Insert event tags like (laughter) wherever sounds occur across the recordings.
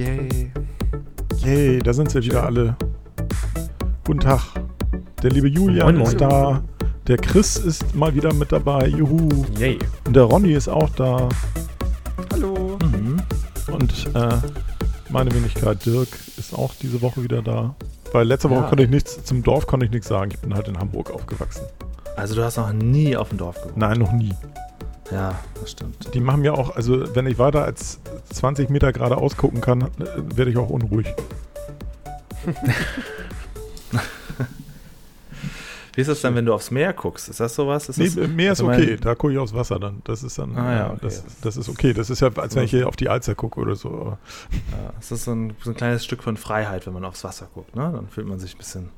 Yay. Yay, da sind sie wieder alle. Guten Tag. Der liebe Julian Moin, moin. ist da. Der Chris ist mal wieder mit dabei. Juhu. Yay. Und der Ronny ist auch da. Hallo. Mhm. Und äh, meine Wenigkeit Dirk ist auch diese Woche wieder da. Weil letzte Woche Ja. konnte ich nichts, zum Dorf konnte ich nichts sagen. Ich bin halt in Hamburg aufgewachsen. Also du hast noch nie auf dem Dorf gewohnt. Nein, noch nie. Ja, das stimmt. Die machen mir auch, also wenn ich weiter als 20 Meter geradeaus gucken kann, werde ich auch unruhig. Wie ist das dann, wenn du aufs Meer guckst? Ist das sowas? Ist Nee, das, Meer ist also okay, da gucke ich aufs Wasser dann. Das ist dann, Ah, ja, okay. das, das ist okay. Das ist ja, als wenn ich hier auf die Alster gucke oder so. Ja, es ist so ein, so ein kleines Stück von Freiheit, wenn man aufs Wasser guckt. Ne? Dann fühlt man sich ein bisschen,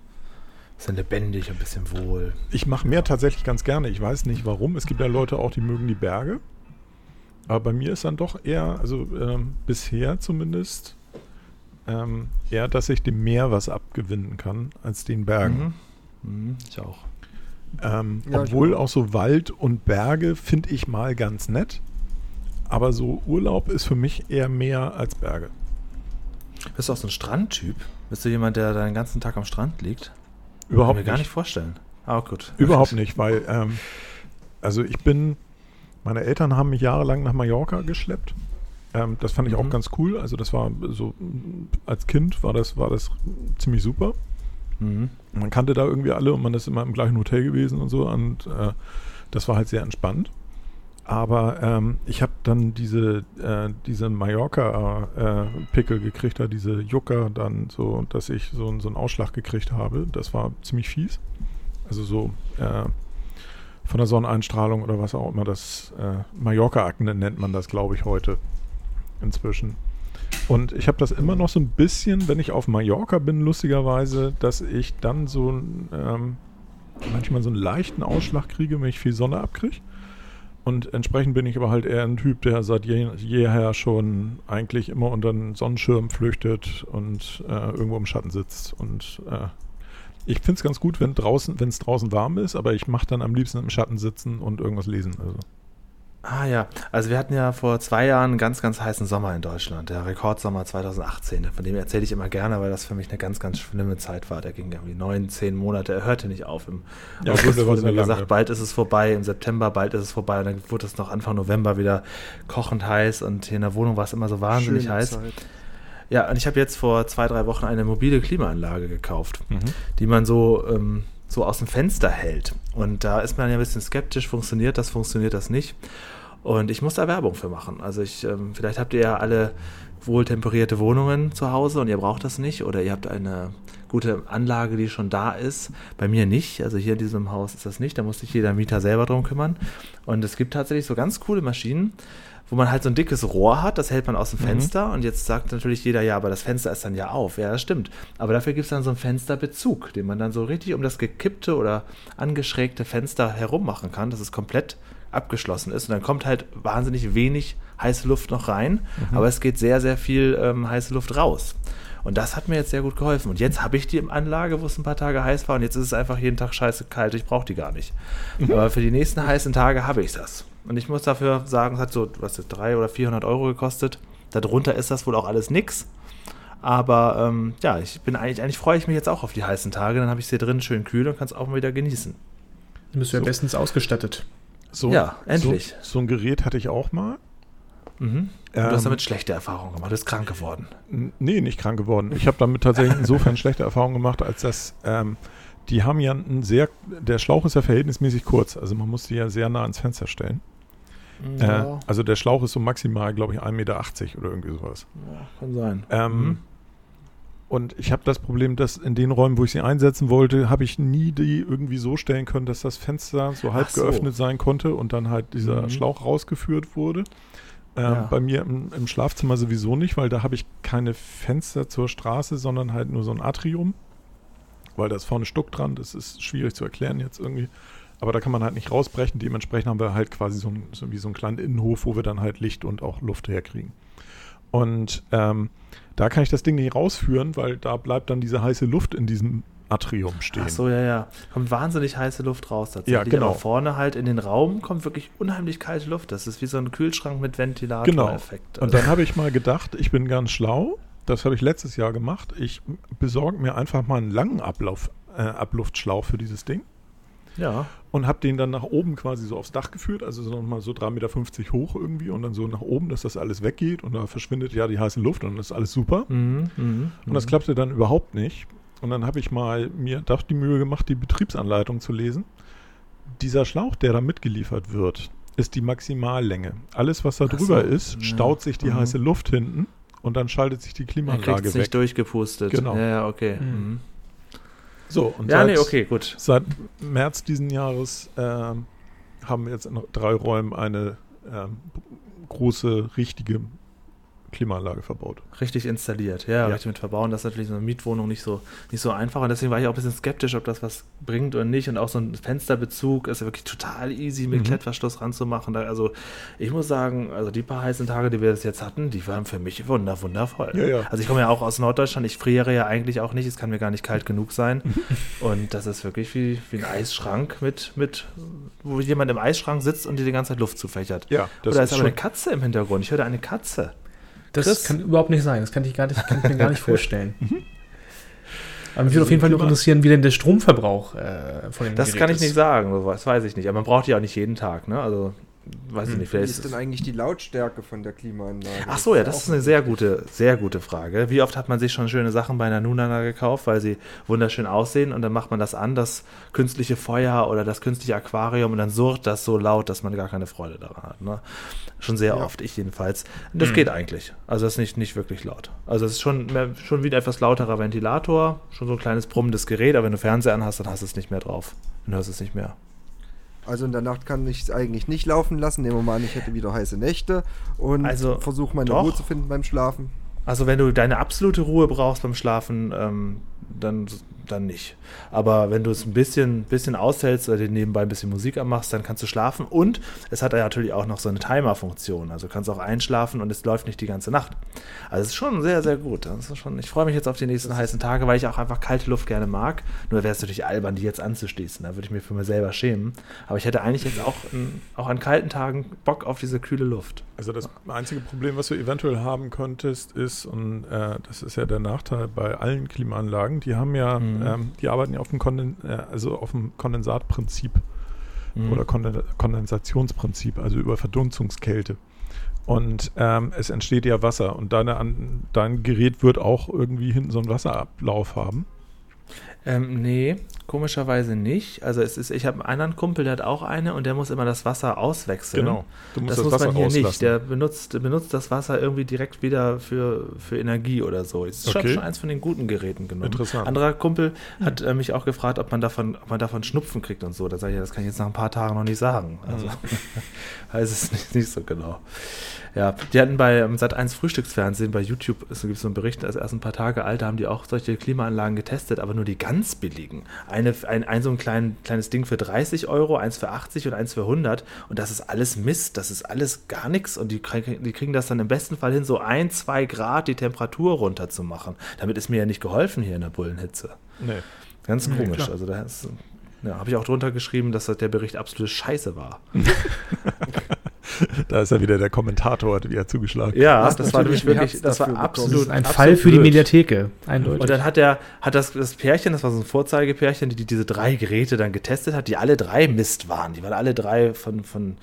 bisschen lebendig, ein bisschen wohl. Ich mache Meer tatsächlich ganz gerne. Ich weiß nicht warum. Es gibt ja Leute auch, die mögen die Berge. Aber bei mir ist dann doch eher, also ähm, bisher zumindest, ähm, eher, dass ich dem Meer was abgewinnen kann als den Bergen. Mhm. Mhm, ich auch. Ähm, Ja, ich obwohl auch. auch so Wald und Berge finde ich mal ganz nett. Aber so Urlaub ist für mich eher Meer als Berge. Bist du auch so ein Strandtyp? Bist du jemand, der den ganzen Tag am Strand liegt? Überhaupt Kann mir gar nicht. nicht vorstellen. Ah, gut. Überhaupt (laughs) nicht, weil, ähm, also ich bin, meine Eltern haben mich jahrelang nach Mallorca geschleppt. Ähm, das fand ich auch Mhm. ganz cool. Also das war so, als Kind war das, war das ziemlich super. Mhm. Man kannte da irgendwie alle und man ist immer im gleichen Hotel gewesen und so und äh, das war halt sehr entspannt. Aber ähm, ich habe dann diese, äh, diese Mallorca-Pickel gekriegt, da diese Jucker dann so, dass ich so, einen- so einen Ausschlag gekriegt habe. Das war ziemlich fies. Also so äh, von der Sonneneinstrahlung oder was auch immer das äh, Mallorca-Akne nennt man das, glaube ich, heute inzwischen. Und ich habe das immer noch so ein bisschen, wenn ich auf Mallorca bin, lustigerweise, dass ich dann so ähm, manchmal so einen leichten Ausschlag kriege, wenn ich viel Sonne abkriege. Und entsprechend bin ich aber halt eher ein Typ, der seit je, jeher schon eigentlich immer unter einen Sonnenschirm flüchtet und äh, irgendwo im Schatten sitzt. Und äh, ich finde es ganz gut, wenn draußen, wenn es draußen warm ist, aber ich mache dann am liebsten im Schatten sitzen und irgendwas lesen. Also. Ah ja, also wir hatten ja vor zwei Jahren einen ganz, ganz heißen Sommer in Deutschland, der Rekordsommer 2018. Von dem erzähle ich immer gerne, weil das für mich eine ganz, ganz schlimme Zeit war. Der ging irgendwie neun, zehn Monate, er hörte nicht auf. Im Ja, August gut, wurde mir gesagt, ja. bald ist es vorbei, im September bald ist es vorbei und dann wurde es noch Anfang November wieder kochend heiß und hier in der Wohnung war es immer so wahnsinnig Schöne heiß. Zeit. Ja, und ich habe jetzt vor zwei, drei Wochen eine mobile Klimaanlage gekauft Mhm. die man so, ähm, so aus dem Fenster hält. Und da ist man ja ein bisschen skeptisch, funktioniert das, funktioniert das nicht. Und ich muss da Werbung für machen. Also ich, ähm, vielleicht habt ihr ja alle wohltemperierte Wohnungen zu Hause und ihr braucht das nicht oder ihr habt eine gute Anlage, die schon da ist. Bei mir nicht. Also hier in diesem Haus ist das nicht. Da muss sich jeder Mieter selber drum kümmern. Und es gibt tatsächlich so ganz coole Maschinen, wo man halt so ein dickes Rohr hat, das hält man aus dem Mhm. Fenster und jetzt sagt natürlich jeder, ja, aber das Fenster ist dann ja auf. Ja, das stimmt. Aber dafür gibt es dann so einen Fensterbezug, den man dann so richtig um das gekippte oder angeschrägte Fenster herum machen kann, dass es komplett abgeschlossen ist. Und dann kommt halt wahnsinnig wenig heiße Luft noch rein, aber es geht sehr, sehr viel ähm, heiße Luft raus. Und das hat mir jetzt sehr gut geholfen. Und jetzt habe ich die im Anlage, wo es ein paar Tage heiß war. Und jetzt ist es einfach jeden Tag scheiße kalt. Ich brauche die gar nicht. Aber für die nächsten heißen Tage habe ich das. Und ich muss dafür sagen, es hat so, was ist, 300 oder 400 Euro gekostet. Darunter ist das wohl auch alles nix. Aber ähm, ja, ich bin eigentlich, eigentlich freue ich mich jetzt auch auf die heißen Tage. Dann habe ich es hier drin schön kühl und kann es auch mal wieder genießen. Dann bist du ja So. bestens ausgestattet. So, Ja, endlich. So, so ein Gerät hatte ich auch mal. Mhm. Du Ähm, hast damit schlechte Erfahrungen gemacht. Du bist krank geworden. Nee, nicht krank geworden. Ich habe damit tatsächlich insofern (laughs) schlechte Erfahrungen gemacht, als dass ähm, die haben ja ein sehr, der Schlauch ist ja verhältnismäßig kurz, also man muss die ja sehr nah ans Fenster stellen. Äh, also der Schlauch ist so maximal, glaube ich, 1,80 Meter oder irgendwie sowas. Ja, kann sein. Ähm, Mhm. Und ich habe das Problem, dass in den Räumen, wo ich sie einsetzen wollte, habe ich nie die irgendwie so stellen können, dass das Fenster so halb so. geöffnet sein konnte und dann halt dieser Mhm. Schlauch rausgeführt wurde. Ähm, Ja. Bei mir im, im Schlafzimmer sowieso nicht, weil da habe ich keine Fenster zur Straße, sondern halt nur so ein Atrium, weil da ist vorne Stuck dran. Das ist schwierig zu erklären jetzt irgendwie. Aber da kann man halt nicht rausbrechen. Dementsprechend haben wir halt quasi so, ein, so wie so einen kleinen Innenhof, wo wir dann halt Licht und auch Luft herkriegen. Und ähm, da kann ich das Ding nicht rausführen, weil da bleibt dann diese heiße Luft in diesem Atrium stehen. Ach so, ja, ja. Kommt wahnsinnig heiße Luft raus tatsächlich. Ja, genau. Aber vorne halt in den Raum kommt wirklich unheimlich kalte Luft. Das ist wie so ein Kühlschrank mit Genau. Ventilator-Effekt. Und dann habe ich mal gedacht, ich bin ganz schlau das habe ich letztes Jahr gemacht. Ich besorge mir einfach mal einen langen Ablauf, äh, Abluftschlauch für dieses Ding Ja. Und habe den dann nach oben quasi so aufs Dach geführt, also so nochmal so 3,50 Meter hoch irgendwie und dann so nach oben, dass das alles weggeht und da verschwindet ja die heiße Luft und das ist alles super. Mhm, mhm, Und das klappte dann überhaupt nicht. Und dann habe ich mal mir doch die Mühe gemacht, die Betriebsanleitung zu lesen. Dieser Schlauch, der da mitgeliefert wird, ist die Maximallänge. Alles, was da Ach drüber so, ist, staut sich die Mhm. heiße Luft hinten und dann schaltet sich die Klimaanlage kriegt es weg. nicht durchgepustet. Genau. Ja, ja, okay. Mhm. So, und Ja, seit, nee, okay, gut. seit März diesen Jahres ähm, haben wir jetzt in drei Räumen eine ähm, große, richtige Klimaanlage verbaut. Richtig installiert, ja, Ja. richtig mit verbauen. Das ist natürlich so eine Mietwohnung nicht so, nicht so einfach. Und deswegen war ich auch ein bisschen skeptisch, ob das was bringt oder nicht. Und auch so ein Fensterbezug ist ja wirklich total easy mit Mhm. Klettverschluss ranzumachen. Also ich muss sagen, also die paar heißen Tage, die wir das jetzt hatten, die waren für mich wunder, wundervoll. Ja, ja. Also ich komme ja auch aus Norddeutschland, ich friere ja eigentlich auch nicht, es kann mir gar nicht kalt genug sein. (laughs) und das ist wirklich wie, wie ein Eisschrank mit, mit, wo jemand im Eisschrank sitzt und dir die ganze Zeit Luft zufächert. Ja, das Oder ist ist aber schon, eine Katze im Hintergrund? Ich höre eine Katze. Das Chris? kann überhaupt nicht sein. Das kann ich, gar nicht, kann ich mir gar nicht (laughs) vorstellen. Aber mich würde Also auf jeden Fall noch Klima- interessieren, wie denn der Stromverbrauch äh, von dem Das Gerät kann ich ist. nicht sagen, das weiß ich nicht. Aber man braucht die auch nicht jeden Tag, ne? Also, weiß ich Hm. nicht. Wie Vielleicht ist ist denn eigentlich die Lautstärke von der Klimaanlage? Ach so, ja, das ist eine sehr gute, sehr gute Frage. Wie oft hat man sich schon schöne Sachen bei einer Nunana gekauft, weil sie wunderschön aussehen und dann macht man das an, das künstliche Feuer oder das künstliche Aquarium und dann surrt das so laut, dass man gar keine Freude daran hat. Ne? Schon sehr Ja. oft, ich jedenfalls. Das geht eigentlich. Also das ist nicht, nicht wirklich laut. Also es ist schon, mehr, schon wie ein etwas lauterer Ventilator, schon so ein kleines brummendes Gerät, aber wenn du Fernseher anhast, dann hast du es nicht mehr drauf. Dann hörst du es nicht mehr. Also in der Nacht kann ich es eigentlich nicht laufen lassen. Nehmen wir mal an, ich hätte wieder heiße Nächte und Also, versuche meine doch. Ruhe zu finden beim Schlafen. Also wenn du deine absolute Ruhe brauchst beim Schlafen, ähm, dann, dann nicht. Aber wenn du es ein bisschen, bisschen aushältst oder dir nebenbei ein bisschen Musik anmachst, dann kannst du schlafen. Und es hat ja natürlich auch noch so eine Timer-Funktion. Also du kannst auch einschlafen und es läuft nicht die ganze Nacht. Also es ist schon sehr, sehr gut. Das ist schon, ich freue mich jetzt auf die nächsten heißen Tage, weil ich auch einfach kalte Luft gerne mag. Nur wäre es natürlich albern, die jetzt anzuschließen. Da würde ich mir für mich selber schämen. Aber ich hätte eigentlich jetzt auch, in, auch an kalten Tagen Bock auf diese kühle Luft. Also das einzige Problem, was du eventuell haben könntest, ist, und äh, das ist ja der Nachteil bei allen Klimaanlagen, die haben ja, Mhm. Ähm, die arbeiten ja auf dem, Konden äh, also auf dem Kondensatprinzip Mhm. oder Konden Kondensationsprinzip, also über Verdunstungskälte. Und ähm, es entsteht ja Wasser und deine, an, dein Gerät wird auch irgendwie hinten so einen Wasserablauf haben. Ähm, nee, komischerweise nicht. Also es ist, ich habe einen anderen Kumpel, der hat auch eine und der muss immer das Wasser auswechseln. Genau. Du musst Das, das, muss Wasser man hier rauslassen. nicht. Der benutzt, benutzt das Wasser irgendwie direkt wieder für, für Energie oder so. Es ist schon, Okay. schon eins von den guten Geräten genommen. Interessant. Anderer Kumpel hat äh, mich auch gefragt, ob man davon, ob man davon Schnupfen kriegt und so. Da sage ich, ja, das kann ich jetzt nach ein paar Tagen noch nicht sagen. Also (laughs) weiß es nicht, nicht so genau. Ja, die hatten bei ähm, Sat1 Frühstücksfernsehen bei YouTube, es gibt so einen Bericht, also erst ein paar Tage alt, da haben die auch solche Klimaanlagen getestet, aber nur die ganz billigen. Eine, ein, ein so ein klein, kleines Ding für 30 Euro, eins für 80 und eins für 100 und das ist alles Mist, das ist alles gar nichts und die, die kriegen das dann im besten Fall hin, so ein, zwei Grad die Temperatur runterzumachen. Damit ist mir ja nicht geholfen hier in der Bullenhitze. Nee. Ganz Nee, komisch. klar. also da ja, habe ich auch drunter geschrieben, dass der Bericht absolute Scheiße war. (laughs) (laughs) Da ist ja wieder der Kommentator, hat wieder zugeschlagen. Ja, Hast das war nämlich wirklich, ein das war absolut Das ein absolut Fall für die blöd. Mediatheke, eindeutig. Und dann hat er, hat das, das Pärchen, das war so ein Vorzeigepärchen, die, die diese drei Geräte dann getestet hat, die alle drei Mist waren. Die waren alle drei von, von,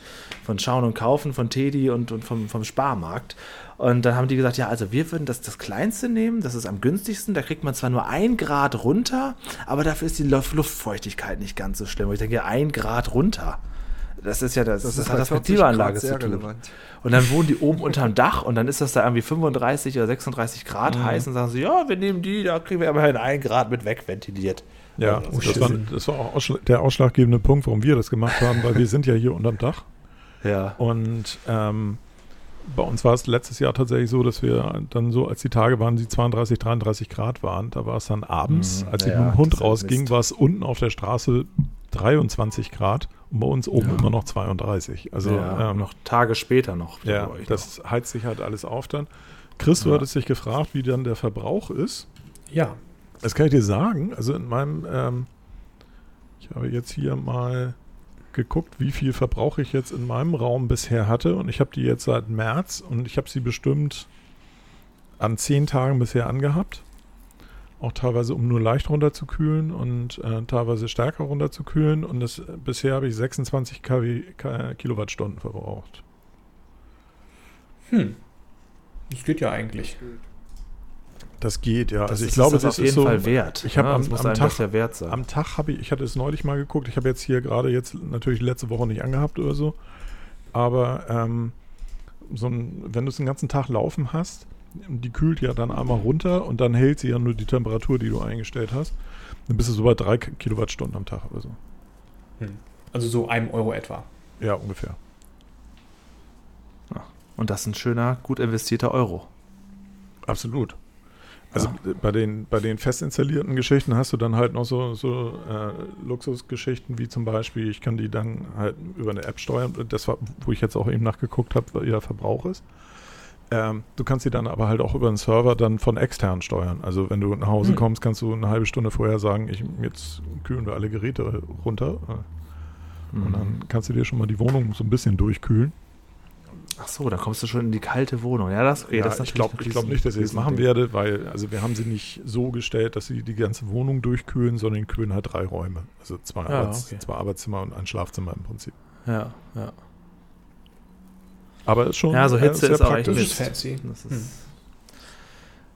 von Schauen und Kaufen, von Teddy und, und vom, vom Sparmarkt. Und dann haben die gesagt, ja, also wir würden das, das kleinste nehmen, das ist am günstigsten, da kriegt man zwar nur ein Grad runter, aber dafür ist die Luft- Luftfeuchtigkeit nicht ganz so schlimm. Und ich denke, ein Grad runter. Das ist ja das, das, hat bei das mit 40 Klimaanlage zu tun. relevant. Und dann wohnen die oben unterm Dach und dann ist das da irgendwie 35 oder 36 Grad Mhm. heiß und sagen sie, ja, wir nehmen die, da kriegen wir immerhin ein Grad mit wegventiliert. Ja, Also, und das das war, das war auch der ausschlaggebende Punkt, warum wir das gemacht haben, weil wir sind ja hier unterm Dach. Ja. Und ähm, bei uns war es letztes Jahr tatsächlich so, dass wir dann so, als die Tage waren, die 32, 33 Grad waren, da war es dann abends, Mhm, als ich ja, mit dem das Hund ist rausging, war es unten auf der Straße 23 Grad und bei uns oben Ja. immer noch 32. Also ja, ähm, noch Tage später noch. ja, das heizt sich halt alles auf dann. Chris, du Ja. hattest dich gefragt, wie dann der Verbrauch ist. ja, Das kann ich dir sagen. Also in meinem, ähm, ich habe jetzt hier mal geguckt, wie viel Verbrauch ich jetzt in meinem Raum bisher hatte und ich habe die jetzt seit März und ich habe sie bestimmt an zehn Tagen bisher angehabt. Auch teilweise, um nur leicht runterzukühlen und äh, teilweise stärker runterzukühlen. Und das, bisher habe ich 26 kW, K- Kilowattstunden verbraucht. Hm. Das geht ja eigentlich. Das geht, ja. Das also ich ist glaube, das das, auf jeden ist so. Fall wert. ich hab ne? am- das muss am Tag- ja wert sein. Am Tag habe ich, ich hatte es neulich mal geguckt, ich habe jetzt hier gerade jetzt natürlich letzte Woche nicht angehabt oder so, aber ähm, so ein, wenn du es den ganzen Tag laufen hast, die kühlt ja dann einmal runter und dann hält sie ja nur die Temperatur, die du eingestellt hast, dann bist du so bei drei Kilowattstunden am Tag oder so. Also so einem Euro etwa. Ja, ungefähr. Und das ist ein schöner, gut investierter Euro. Absolut. Also äh, bei den, bei den fest installierten Geschichten hast du dann halt noch so, so äh, Luxusgeschichten wie zum Beispiel, ich kann die dann halt über eine App steuern. Das war, wo ich jetzt auch eben nachgeguckt habe, weil ihr Verbrauch ist. Ähm, du kannst sie dann aber halt auch über einen Server dann von extern steuern. Also wenn du nach Hause Hm. kommst, kannst du eine halbe Stunde vorher sagen, ich, jetzt kühlen wir alle Geräte runter. Äh, Und dann kannst du dir schon mal die Wohnung so ein bisschen durchkühlen. Ach so, dann kommst du schon in die kalte Wohnung. Ja, das, okay, Ja, das ich glaube glaub nicht, dass ich das machen Riesending. werde, weil also wir haben sie nicht so gestellt, dass sie die ganze Wohnung durchkühlen, sondern kühlen halt drei Räume. Also zwei, Ja, Arbeits-, okay. zwei Arbeitszimmer und ein Schlafzimmer im Prinzip. Ja, ja. Aber ist schon Ja, so äh, Hitze sehr ist auch echt ist fancy. Das ist, Hm.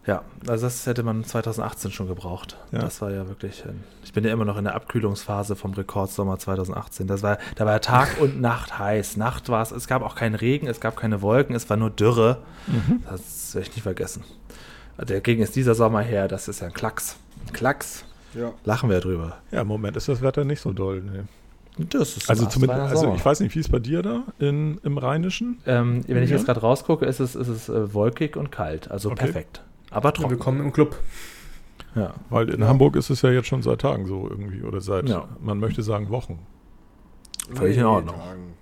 Ja, also das hätte man 2018 schon gebraucht. Ja. Das war ja wirklich. Ein, ich bin ja immer noch in der Abkühlungsphase vom Rekordsommer 2018. Das war, da war ja Tag (laughs) und Nacht heiß. Nacht war es, es gab auch keinen Regen, es gab keine Wolken, es war nur Dürre. Mhm. Das werde ich nicht vergessen. Dagegen ist dieser Sommer her, das ist ja ein Klacks. Ein Klacks. Ja. Lachen wir drüber. Ja, im Moment ist das Wetter nicht so doll. Nee. Das ist Also ein zumindest, also ich weiß nicht, wie es bei dir da in, im Rheinischen? ähm, wenn ich Ja. jetzt gerade rausgucke, ist es, ist es äh, wolkig und kalt. Also Okay. perfekt. Aber Ja, trocken. willkommen im Club. Ja. Weil in Hamburg ist es ja jetzt schon seit Tagen so irgendwie oder seit, Ja. man möchte sagen Wochen. Völlig in Ordnung. Tagen.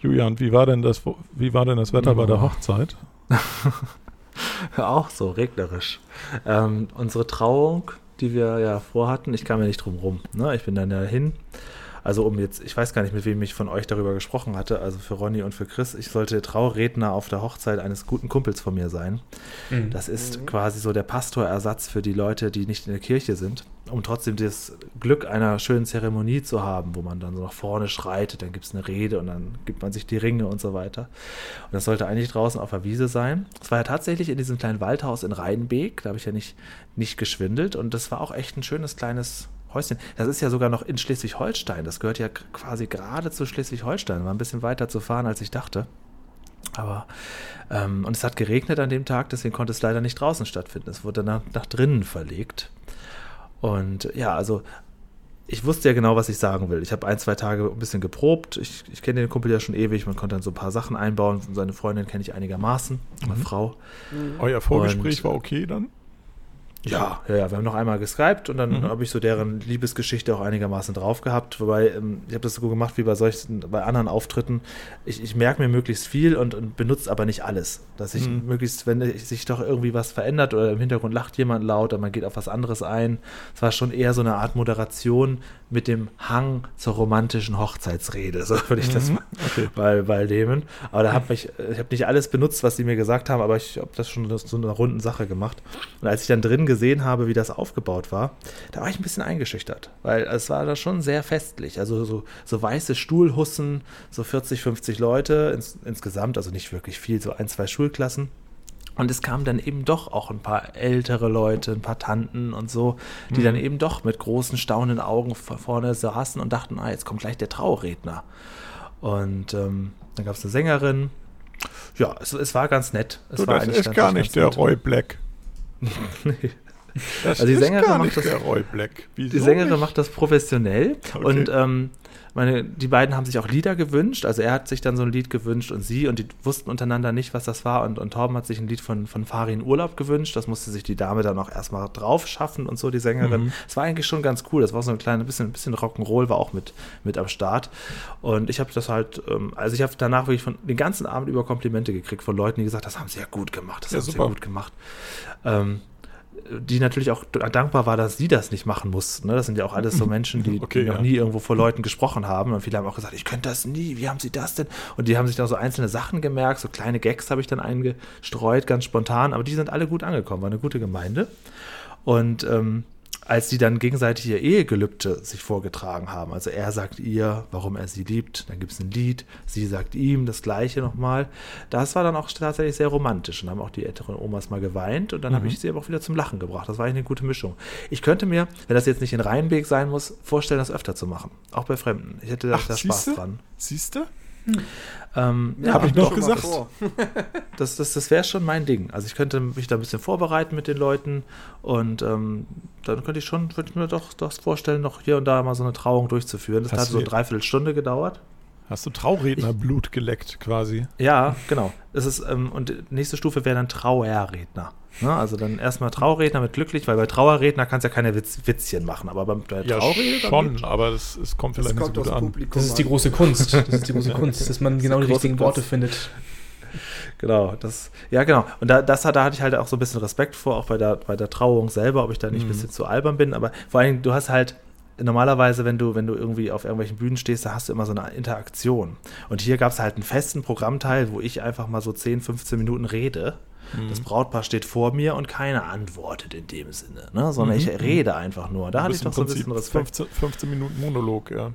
Julian, wie war denn das, wie war denn das Wetter bei der. Hochzeit? (laughs) Auch so, regnerisch. Ähm, unsere Trauung, die wir ja vorhatten, ich kam ja nicht drum rum. Ne? Ich bin dann ja hin. Also um jetzt, ich weiß gar nicht, mit wem ich von euch darüber gesprochen hatte, also für Ronny und für Chris, ich sollte Trauredner auf der Hochzeit eines guten Kumpels von mir sein. Mhm. Das ist quasi so der Pastorersatz für die Leute, die nicht in der Kirche sind, um trotzdem das Glück einer schönen Zeremonie zu haben, wo man dann so nach vorne schreitet, dann gibt es eine Rede und dann gibt man sich die Ringe und so weiter. Und das sollte eigentlich draußen auf der Wiese sein. Es war ja tatsächlich in diesem kleinen Waldhaus in Rheinbeek, da habe ich ja nicht, nicht geschwindelt und das war auch echt ein schönes kleines Häuschen. Das ist ja sogar noch in Schleswig-Holstein, das gehört ja quasi gerade zu Schleswig-Holstein, war ein bisschen weiter zu fahren, als ich dachte. Aber, ähm, und es hat geregnet an dem Tag, deswegen konnte es leider nicht draußen stattfinden. Es wurde nach, nach drinnen verlegt. Und ja, also ich wusste ja genau, was ich sagen will. Ich habe ein, zwei Tage ein bisschen geprobt. Ich, ich kenne den Kumpel ja schon ewig. Man konnte dann so ein paar Sachen einbauen. Seine Freundin kenne ich einigermaßen, meine Frau. Euer Vorgespräch Und- war okay dann? Ja, ja, ja, wir haben noch einmal geskypt und dann Mhm. habe ich so deren Liebesgeschichte auch einigermaßen drauf gehabt. Wobei, ähm, ich habe das so gemacht wie bei solchen, bei anderen Auftritten. Ich, ich merke mir möglichst viel und, und benutze aber nicht alles. Dass ich Mhm. möglichst, wenn sich doch irgendwie was verändert oder im Hintergrund lacht jemand laut oder man geht auf was anderes ein. Es war schon eher so eine Art Moderation mit dem Hang zur romantischen Hochzeitsrede, so würde ich das Mhm. mal Okay. bei, bei Lehman. Aber da habe ich, ich habe nicht alles benutzt, was sie mir gesagt haben, aber ich habe das schon so so eine runden Sache gemacht. Und als ich dann drin gesehen habe, wie das aufgebaut war, da war ich ein bisschen eingeschüchtert, weil es war da schon sehr festlich. Also so, so weiße Stuhlhussen, so 40, 50 Leute ins, insgesamt, also nicht wirklich viel, so ein, zwei Schulklassen. Und es kamen dann eben doch auch ein paar ältere Leute, ein paar Tanten und so, die Mhm. dann eben doch mit großen, staunenden Augen vor- vorne saßen und dachten, ah, jetzt kommt gleich der Trauredner. Und ähm, dann gab es eine Sängerin. Ja, es, es war ganz nett. Es Du, war das ist gar nicht der nett. Roy Black. (laughs) (laughs) Nee. Das Also die Sängerin macht das- Die Sängerin nicht? macht das professionell Okay. und ähm, meine, die beiden haben sich auch Lieder gewünscht. Also er hat sich dann so ein Lied gewünscht und sie und die wussten untereinander nicht, was das war. Und, und Torben hat sich ein Lied von, von Farin Urlaub gewünscht. Das musste sich die Dame dann auch erstmal drauf schaffen und so, die Sängerin. Mhm. Es war eigentlich schon ganz cool. Das war so ein kleines bisschen, bisschen Rock'n'Roll, war auch mit, mit am Start. Und ich habe das halt, ähm, also ich habe danach wirklich von den ganzen Abend über Komplimente gekriegt von Leuten, die gesagt haben, das haben sie ja gut gemacht, das Ja, haben sie super. ja gut gemacht. Ähm, die natürlich auch dankbar war, dass sie das nicht machen mussten. Ne? Das sind ja auch alles so (laughs) Menschen, die, Okay, die noch ja. nie irgendwo vor Leuten gesprochen haben. Und viele haben auch gesagt, ich könnte das nie, wie haben sie das denn? Und die haben sich dann so einzelne Sachen gemerkt, so kleine Gags habe ich dann eingestreut, ganz spontan, aber die sind alle gut angekommen, war eine gute Gemeinde. Und ähm, als die dann gegenseitig ihr Ehegelübde sich vorgetragen haben, also er sagt ihr, warum er sie liebt, dann gibt es ein Lied, sie sagt ihm das gleiche nochmal, das war dann auch tatsächlich sehr romantisch und haben auch die älteren Omas mal geweint und dann habe ich sie aber auch wieder zum Lachen gebracht. Das war eigentlich eine gute Mischung. Ich könnte mir, wenn das jetzt nicht in Rheinbeek sein muss, vorstellen, das öfter zu machen, auch bei Fremden. Ich hätte da, da Spaß siehste? dran. Siehst du? Ähm, Ja, hab ich noch gesagt. (laughs) das, das, das wäre schon mein Ding. Also ich könnte mich da ein bisschen vorbereiten mit den Leuten und ähm, dann könnte ich schon, würde ich mir doch das vorstellen, noch hier und da mal so eine Trauung durchzuführen. Das Hast hat so eine Dreiviertelstunde gedauert. Hast du Traurednerblut geleckt quasi? Ja, genau. Es ist, ähm, und nächste Stufe wäre dann Trauerredner. Ne? Also dann erstmal Trauredner mit glücklich, weil bei Trauerredner kannst du ja keine Witz, Witzchen machen, aber beim bei Ja, Trauredner dann schon, geht- aber das, es kommt Das vielleicht nicht so kommt gut aufs an. Publikum Das ist die große Kunst. (laughs) Das ist die große Kunst, dass man genau die richtigen Kunst. Worte findet. (laughs) Genau, das, ja genau. Und da, das, hat- da hatte ich halt auch so ein bisschen Respekt vor, auch bei der, bei der Trauung selber, ob ich da nicht ein Mhm. bisschen zu albern bin. Aber vor allem, du hast halt normalerweise, wenn du, wenn du irgendwie auf irgendwelchen Bühnen stehst, da hast du immer so eine Interaktion. Und hier gab es halt einen festen Programmteil, wo ich einfach mal so 10, 15 Minuten rede. Das Brautpaar steht vor mir und keiner antwortet in dem Sinne, ne? sondern ich rede einfach nur. Da hatte ich doch so ein bisschen Respekt. 15, 15 Minuten Monolog, ja.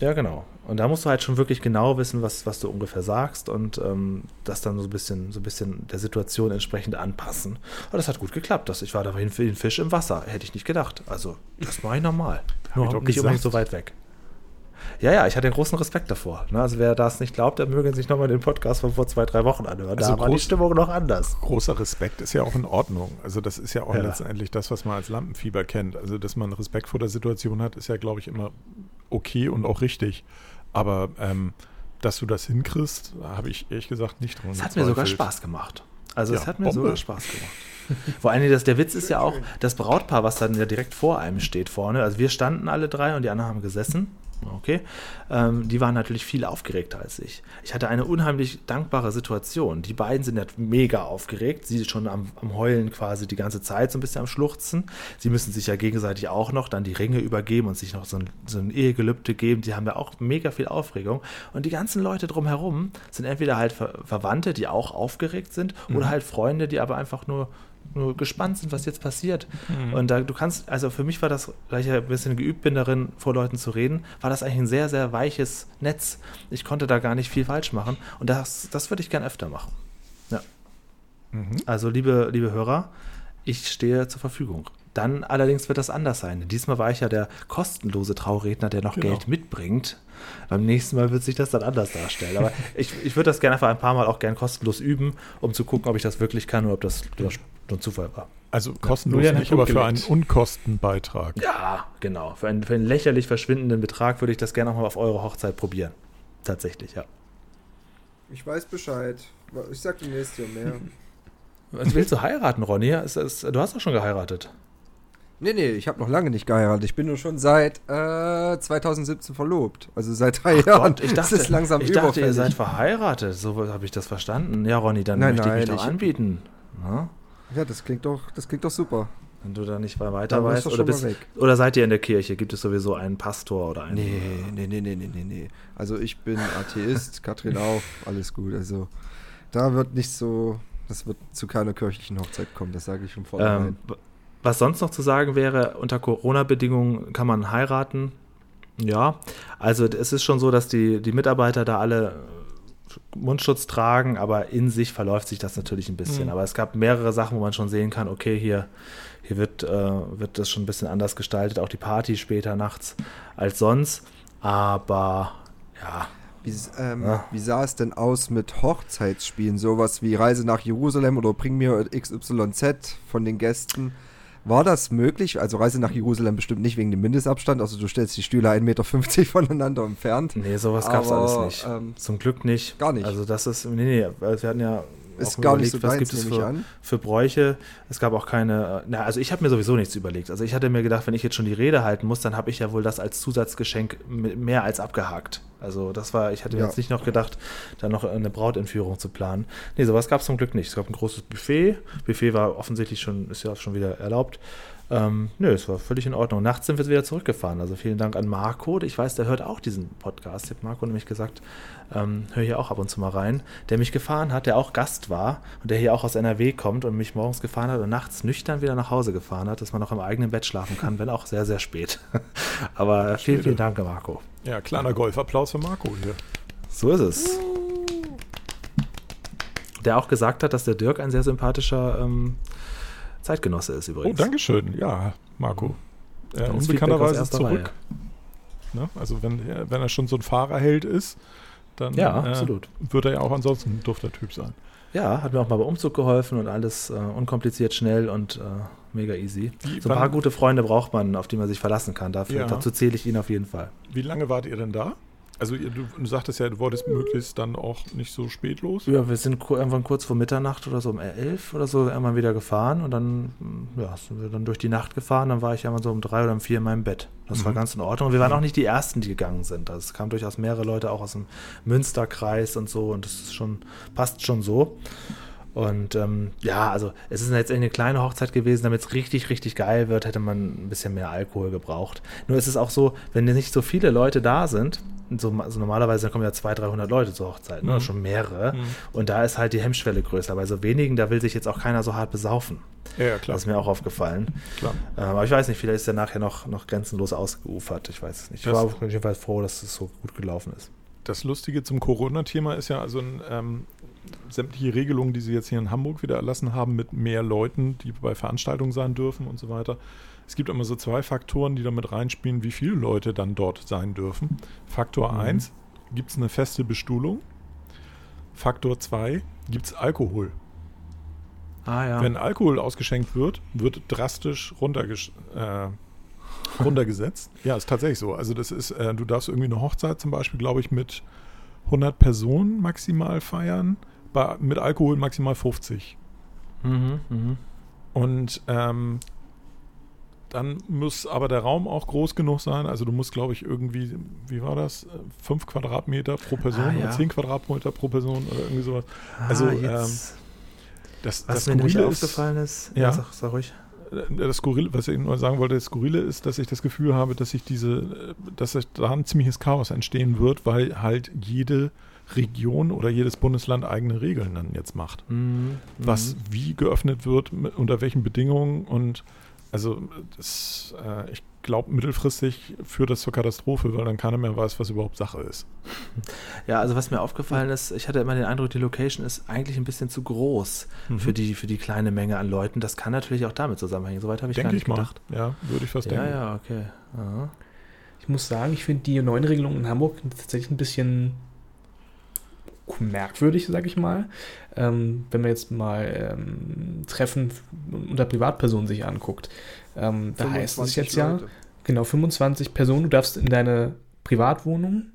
Ja, genau. Und da musst du halt schon wirklich genau wissen, was, was du ungefähr sagst und ähm, das dann so ein bisschen, so ein bisschen der Situation entsprechend anpassen. Aber das hat gut geklappt. Das, ich war da wie ein Fisch im Wasser. Hätte ich nicht gedacht. Also, das mache ich normal. Nur ich nicht unbedingt gesagt. so weit weg. Ja, ja, ich hatte großen Respekt davor. Ne? Also wer das nicht glaubt, der möge sich nochmal den Podcast von vor zwei, drei Wochen anhören. Also da war die groß- Stimmung noch anders. Großer Respekt ist ja auch in Ordnung. Also das ist ja auch Ja. letztendlich das, was man als Lampenfieber kennt. Also dass man Respekt vor der Situation hat, ist ja, glaube ich, immer okay und auch richtig. Aber ähm, dass du das hinkriegst, habe ich ehrlich gesagt nicht dran. Es hat mir sogar. Spaß gemacht. Also es Ja, hat mir Bombe. sogar Spaß gemacht. Vor Dingen, das, der Witz ist ja auch, das Brautpaar, was dann ja direkt vor einem steht vorne, also wir standen alle drei und die anderen haben gesessen, okay, ähm, die waren natürlich viel aufgeregter als ich. Ich hatte eine unheimlich dankbare Situation. Die beiden sind ja mega aufgeregt, sie schon am, am Heulen quasi die ganze Zeit, so ein bisschen am Schluchzen. Sie müssen sich ja gegenseitig auch noch dann die Ringe übergeben und sich noch so ein, so ein Ehegelübde geben. Die haben ja auch mega viel Aufregung. Und die ganzen Leute drumherum sind entweder halt Ver Verwandte, die auch aufgeregt sind, oder halt Freunde, die aber einfach nur, nur gespannt sind, was jetzt passiert. Und da du kannst, also für mich war das, weil ich ja ein bisschen geübt bin darin, vor Leuten zu reden, war das eigentlich ein sehr, sehr weiches Netz. Ich konnte da gar nicht viel falsch machen. Und das, das würde ich gern öfter machen. Ja. Mhm. Also, liebe, liebe Hörer, ich stehe zur Verfügung. Dann allerdings wird das anders sein. Diesmal war ich ja der kostenlose Trauredner, der noch Genau. Geld mitbringt. Beim nächsten Mal wird sich das dann anders darstellen. Aber (laughs) ich, ich würde das gerne einfach ein paar Mal auch gern kostenlos üben, um zu gucken, ob ich das wirklich kann oder ob das nur nur Zufall war. Also kostenlos hat nicht, aber für einen. Unkostenbeitrag. Ja, genau. Für einen, für einen lächerlich verschwindenden Betrag würde ich das gerne auch mal auf eure Hochzeit probieren. Tatsächlich, ja. Ich weiß Bescheid. Ich sag demnächst Jahr mehr. Was (laughs) willst du heiraten, Ronny? Es ist, du hast doch schon geheiratet. Nee, nee, ich habe noch lange nicht geheiratet. Ich bin nur schon seit äh, 2017 verlobt. Also seit drei Jahren. Gott, ich (laughs) dachte, es ist langsam ich dachte ihr seid verheiratet. So habe ich das verstanden. Ja, Ronny, dann Nein, möchte ich mich nein, doch ich- anbieten. Na? Ja, das klingt doch, das klingt doch super. Wenn du da nicht mal weiter weißt. Oder, schon bist, oder seid ihr in der Kirche? Gibt es sowieso einen Pastor oder einen. Nee, nee, nee, nee, nee, nee. Also ich bin (laughs) Atheist, Katrin auch, alles gut. Also da wird nicht so, das wird zu keiner kirchlichen Hochzeit kommen, das sage ich von vornherein. Ähm, was sonst noch zu sagen wäre, unter Corona-Bedingungen kann man heiraten. Ja, also es ist schon so, dass die, die Mitarbeiter da alle Mundschutz tragen, aber in sich verläuft sich das natürlich ein bisschen. Mhm. Aber es gab mehrere Sachen, wo man schon sehen kann, okay, hier, hier wird, äh, wird das schon ein bisschen anders gestaltet, auch die Party später nachts als sonst. Aber ja, Wie, ähm, Ja. wie sah es denn aus mit Hochzeitsspielen? Sowas wie Reise nach Jerusalem oder Bring mir XYZ von den Gästen. War das möglich? Also Reise nach Jerusalem bestimmt nicht wegen dem Mindestabstand. Also du stellst die Stühle 1,50 Meter (laughs) voneinander entfernt. nee, sowas gab es alles nicht. ähm, Zum Glück nicht. gar nicht. Also das ist, nee, nee, wir hatten ja Ist gar nicht so überlegt, was gibt es für, für Bräuche. Es gab auch keine, na, also ich habe mir sowieso nichts überlegt. Also ich hatte mir gedacht, wenn ich jetzt schon die Rede halten muss, dann habe ich ja wohl das als Zusatzgeschenk mehr als abgehakt. Also das war, ich hatte Ja. jetzt nicht noch gedacht, da noch eine Brautentführung zu planen. Nee, sowas gab es zum Glück nicht. Es gab ein großes Buffet. Buffet war offensichtlich schon, ist ja schon wieder erlaubt. Ähm, nö, es war völlig in Ordnung. Nachts sind wir wieder zurückgefahren. Also vielen Dank an Marco. Ich weiß, der hört auch diesen Podcast. Hat Marco nämlich gesagt, ähm, höre hier auch ab und zu mal rein. Der mich gefahren hat, der auch Gast war und der hier auch aus NRW kommt und mich morgens gefahren hat und nachts nüchtern wieder nach Hause gefahren hat, dass man noch im eigenen Bett schlafen kann, wenn auch sehr, sehr spät. (laughs) Aber vielen, vielen Dank, Marco. Ja, kleiner Golfapplaus für Marco hier. So ist es. Der auch gesagt hat, dass der Dirk ein sehr sympathischer ähm, Zeitgenosse ist Oh, übrigens. Dankeschön. Ja, Marco. Äh, unbekannterweise zurück. Ne? Also wenn, er- wenn er schon so ein Fahrerheld ist, dann Ja, äh, absolut. wird er ja auch ansonsten ein dufter Typ sein. Ja, hat mir auch mal beim Umzug geholfen und alles äh, unkompliziert, schnell und äh, mega easy. Wie- So ein paar gute Freunde braucht man, auf die man sich verlassen kann. Dafür, Ja. Dazu zähle ich ihn auf jeden Fall. Wie lange wart ihr denn da? Also ihr, du, du sagtest ja, du wolltest möglichst dann auch nicht so spät los. Ja, wir sind irgendwann kurz vor Mitternacht oder so um elf oder so irgendwann wieder gefahren und dann mm, ja, sind wir dann durch die Nacht gefahren. Dann war ich irgendwann so um drei oder um vier in meinem Bett. Das war Mhm. ganz in Ordnung. Und wir waren auch nicht die Ersten, die gegangen sind. Also es kamen durchaus mehrere Leute auch aus dem Münsterkreis und so und das ist schon, passt schon so. Und ähm, ja, also es ist jetzt eine kleine Hochzeit gewesen, damit es richtig, richtig geil wird, hätte man ein bisschen mehr Alkohol gebraucht. Nur ist es auch so, wenn nicht so viele Leute da sind, so, also normalerweise kommen ja 200, 300 Leute zur Hochzeit, ne? Mhm. schon mehrere. Mhm. Und da ist halt die Hemmschwelle größer. Bei so wenigen, da will sich jetzt auch keiner so hart besaufen. Ja, ja, klar. Das ist mir auch aufgefallen. klar. Ähm, aber ich weiß nicht, vielleicht ist der nachher noch, noch grenzenlos ausgeufert. Ich weiß es nicht. Ich Das- war auf jeden Fall froh, dass es so gut gelaufen ist. Das Lustige zum Corona-Thema ist ja also ein, ähm, sämtliche Regelungen, die sie jetzt hier in Hamburg wieder erlassen haben, mit mehr Leuten, die bei Veranstaltungen sein dürfen und so weiter. Es gibt immer so zwei Faktoren, die damit reinspielen, wie viele Leute dann dort sein dürfen. Faktor Mhm. 1, gibt es eine feste Bestuhlung? Faktor 2, gibt es Alkohol? Ah ja. Wenn Alkohol ausgeschenkt wird, wird drastisch runtergesch äh, runtergesetzt. (laughs) ja, ist tatsächlich so. Also das ist, äh, du darfst irgendwie eine Hochzeit zum Beispiel, glaube ich, mit 100 Personen maximal feiern, bei, mit Alkohol maximal 50. mhm, mhm. Und ähm, dann muss aber der Raum auch groß genug sein. Also du musst, glaube ich, irgendwie, wie war das? 5 Quadratmeter pro Person Ah, ja. oder 10 Quadratmeter pro Person oder irgendwie sowas. Ah, Also, jetzt, Das, was das mir nämlich aufgefallen ist, Ja. sag, sag ruhig. das Skurrile, was ich nur sagen wollte, das Skurrile ist, dass ich das Gefühl habe, dass sich diese, dass sich da ein ziemliches Chaos entstehen wird, weil halt jede Region oder jedes Bundesland eigene Regeln dann jetzt macht. Mhm, Was mhm. wie geöffnet wird, unter welchen Bedingungen und also das, äh, ich glaube mittelfristig führt das zur Katastrophe, weil dann keiner mehr weiß, was überhaupt Sache ist. (laughs) Ja, also was mir aufgefallen ist, ich hatte immer den Eindruck, die Location ist eigentlich ein bisschen zu groß Mhm. für, die, für die kleine Menge an Leuten. Das kann natürlich auch damit zusammenhängen. Soweit habe ich gar Denke nicht ich mal. gedacht. Ja, würde ich fast Ja, denken. ja, okay. Aha. Ich muss sagen, ich finde die neuen Regelungen in Hamburg tatsächlich ein bisschen merkwürdig, sag ich mal. Ähm, wenn man jetzt mal ähm, Treffen unter Privatpersonen sich anguckt, ähm, da heißt es 25 jetzt ja, Leute. genau 25 Personen, du darfst in deine Privatwohnung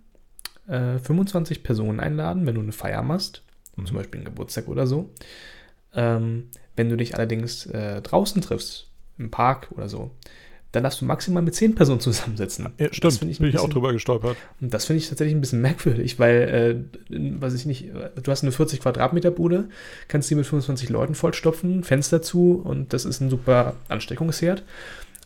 äh, 25 Personen einladen, wenn du eine Feier machst, Mhm. zum Beispiel einen Geburtstag oder so. Ähm, wenn du dich allerdings äh, draußen triffst, im Park oder so, dann darfst du maximal mit 10 Personen zusammensitzen. Ja, Das stimmt, finde ich bin ich auch bisschen- drüber gestolpert. und das finde ich tatsächlich ein bisschen merkwürdig, weil, äh, was ich nicht, du hast eine 40 Quadratmeter Bude, kannst die mit 25 Leuten vollstopfen, Fenster zu und das ist ein super Ansteckungsherd.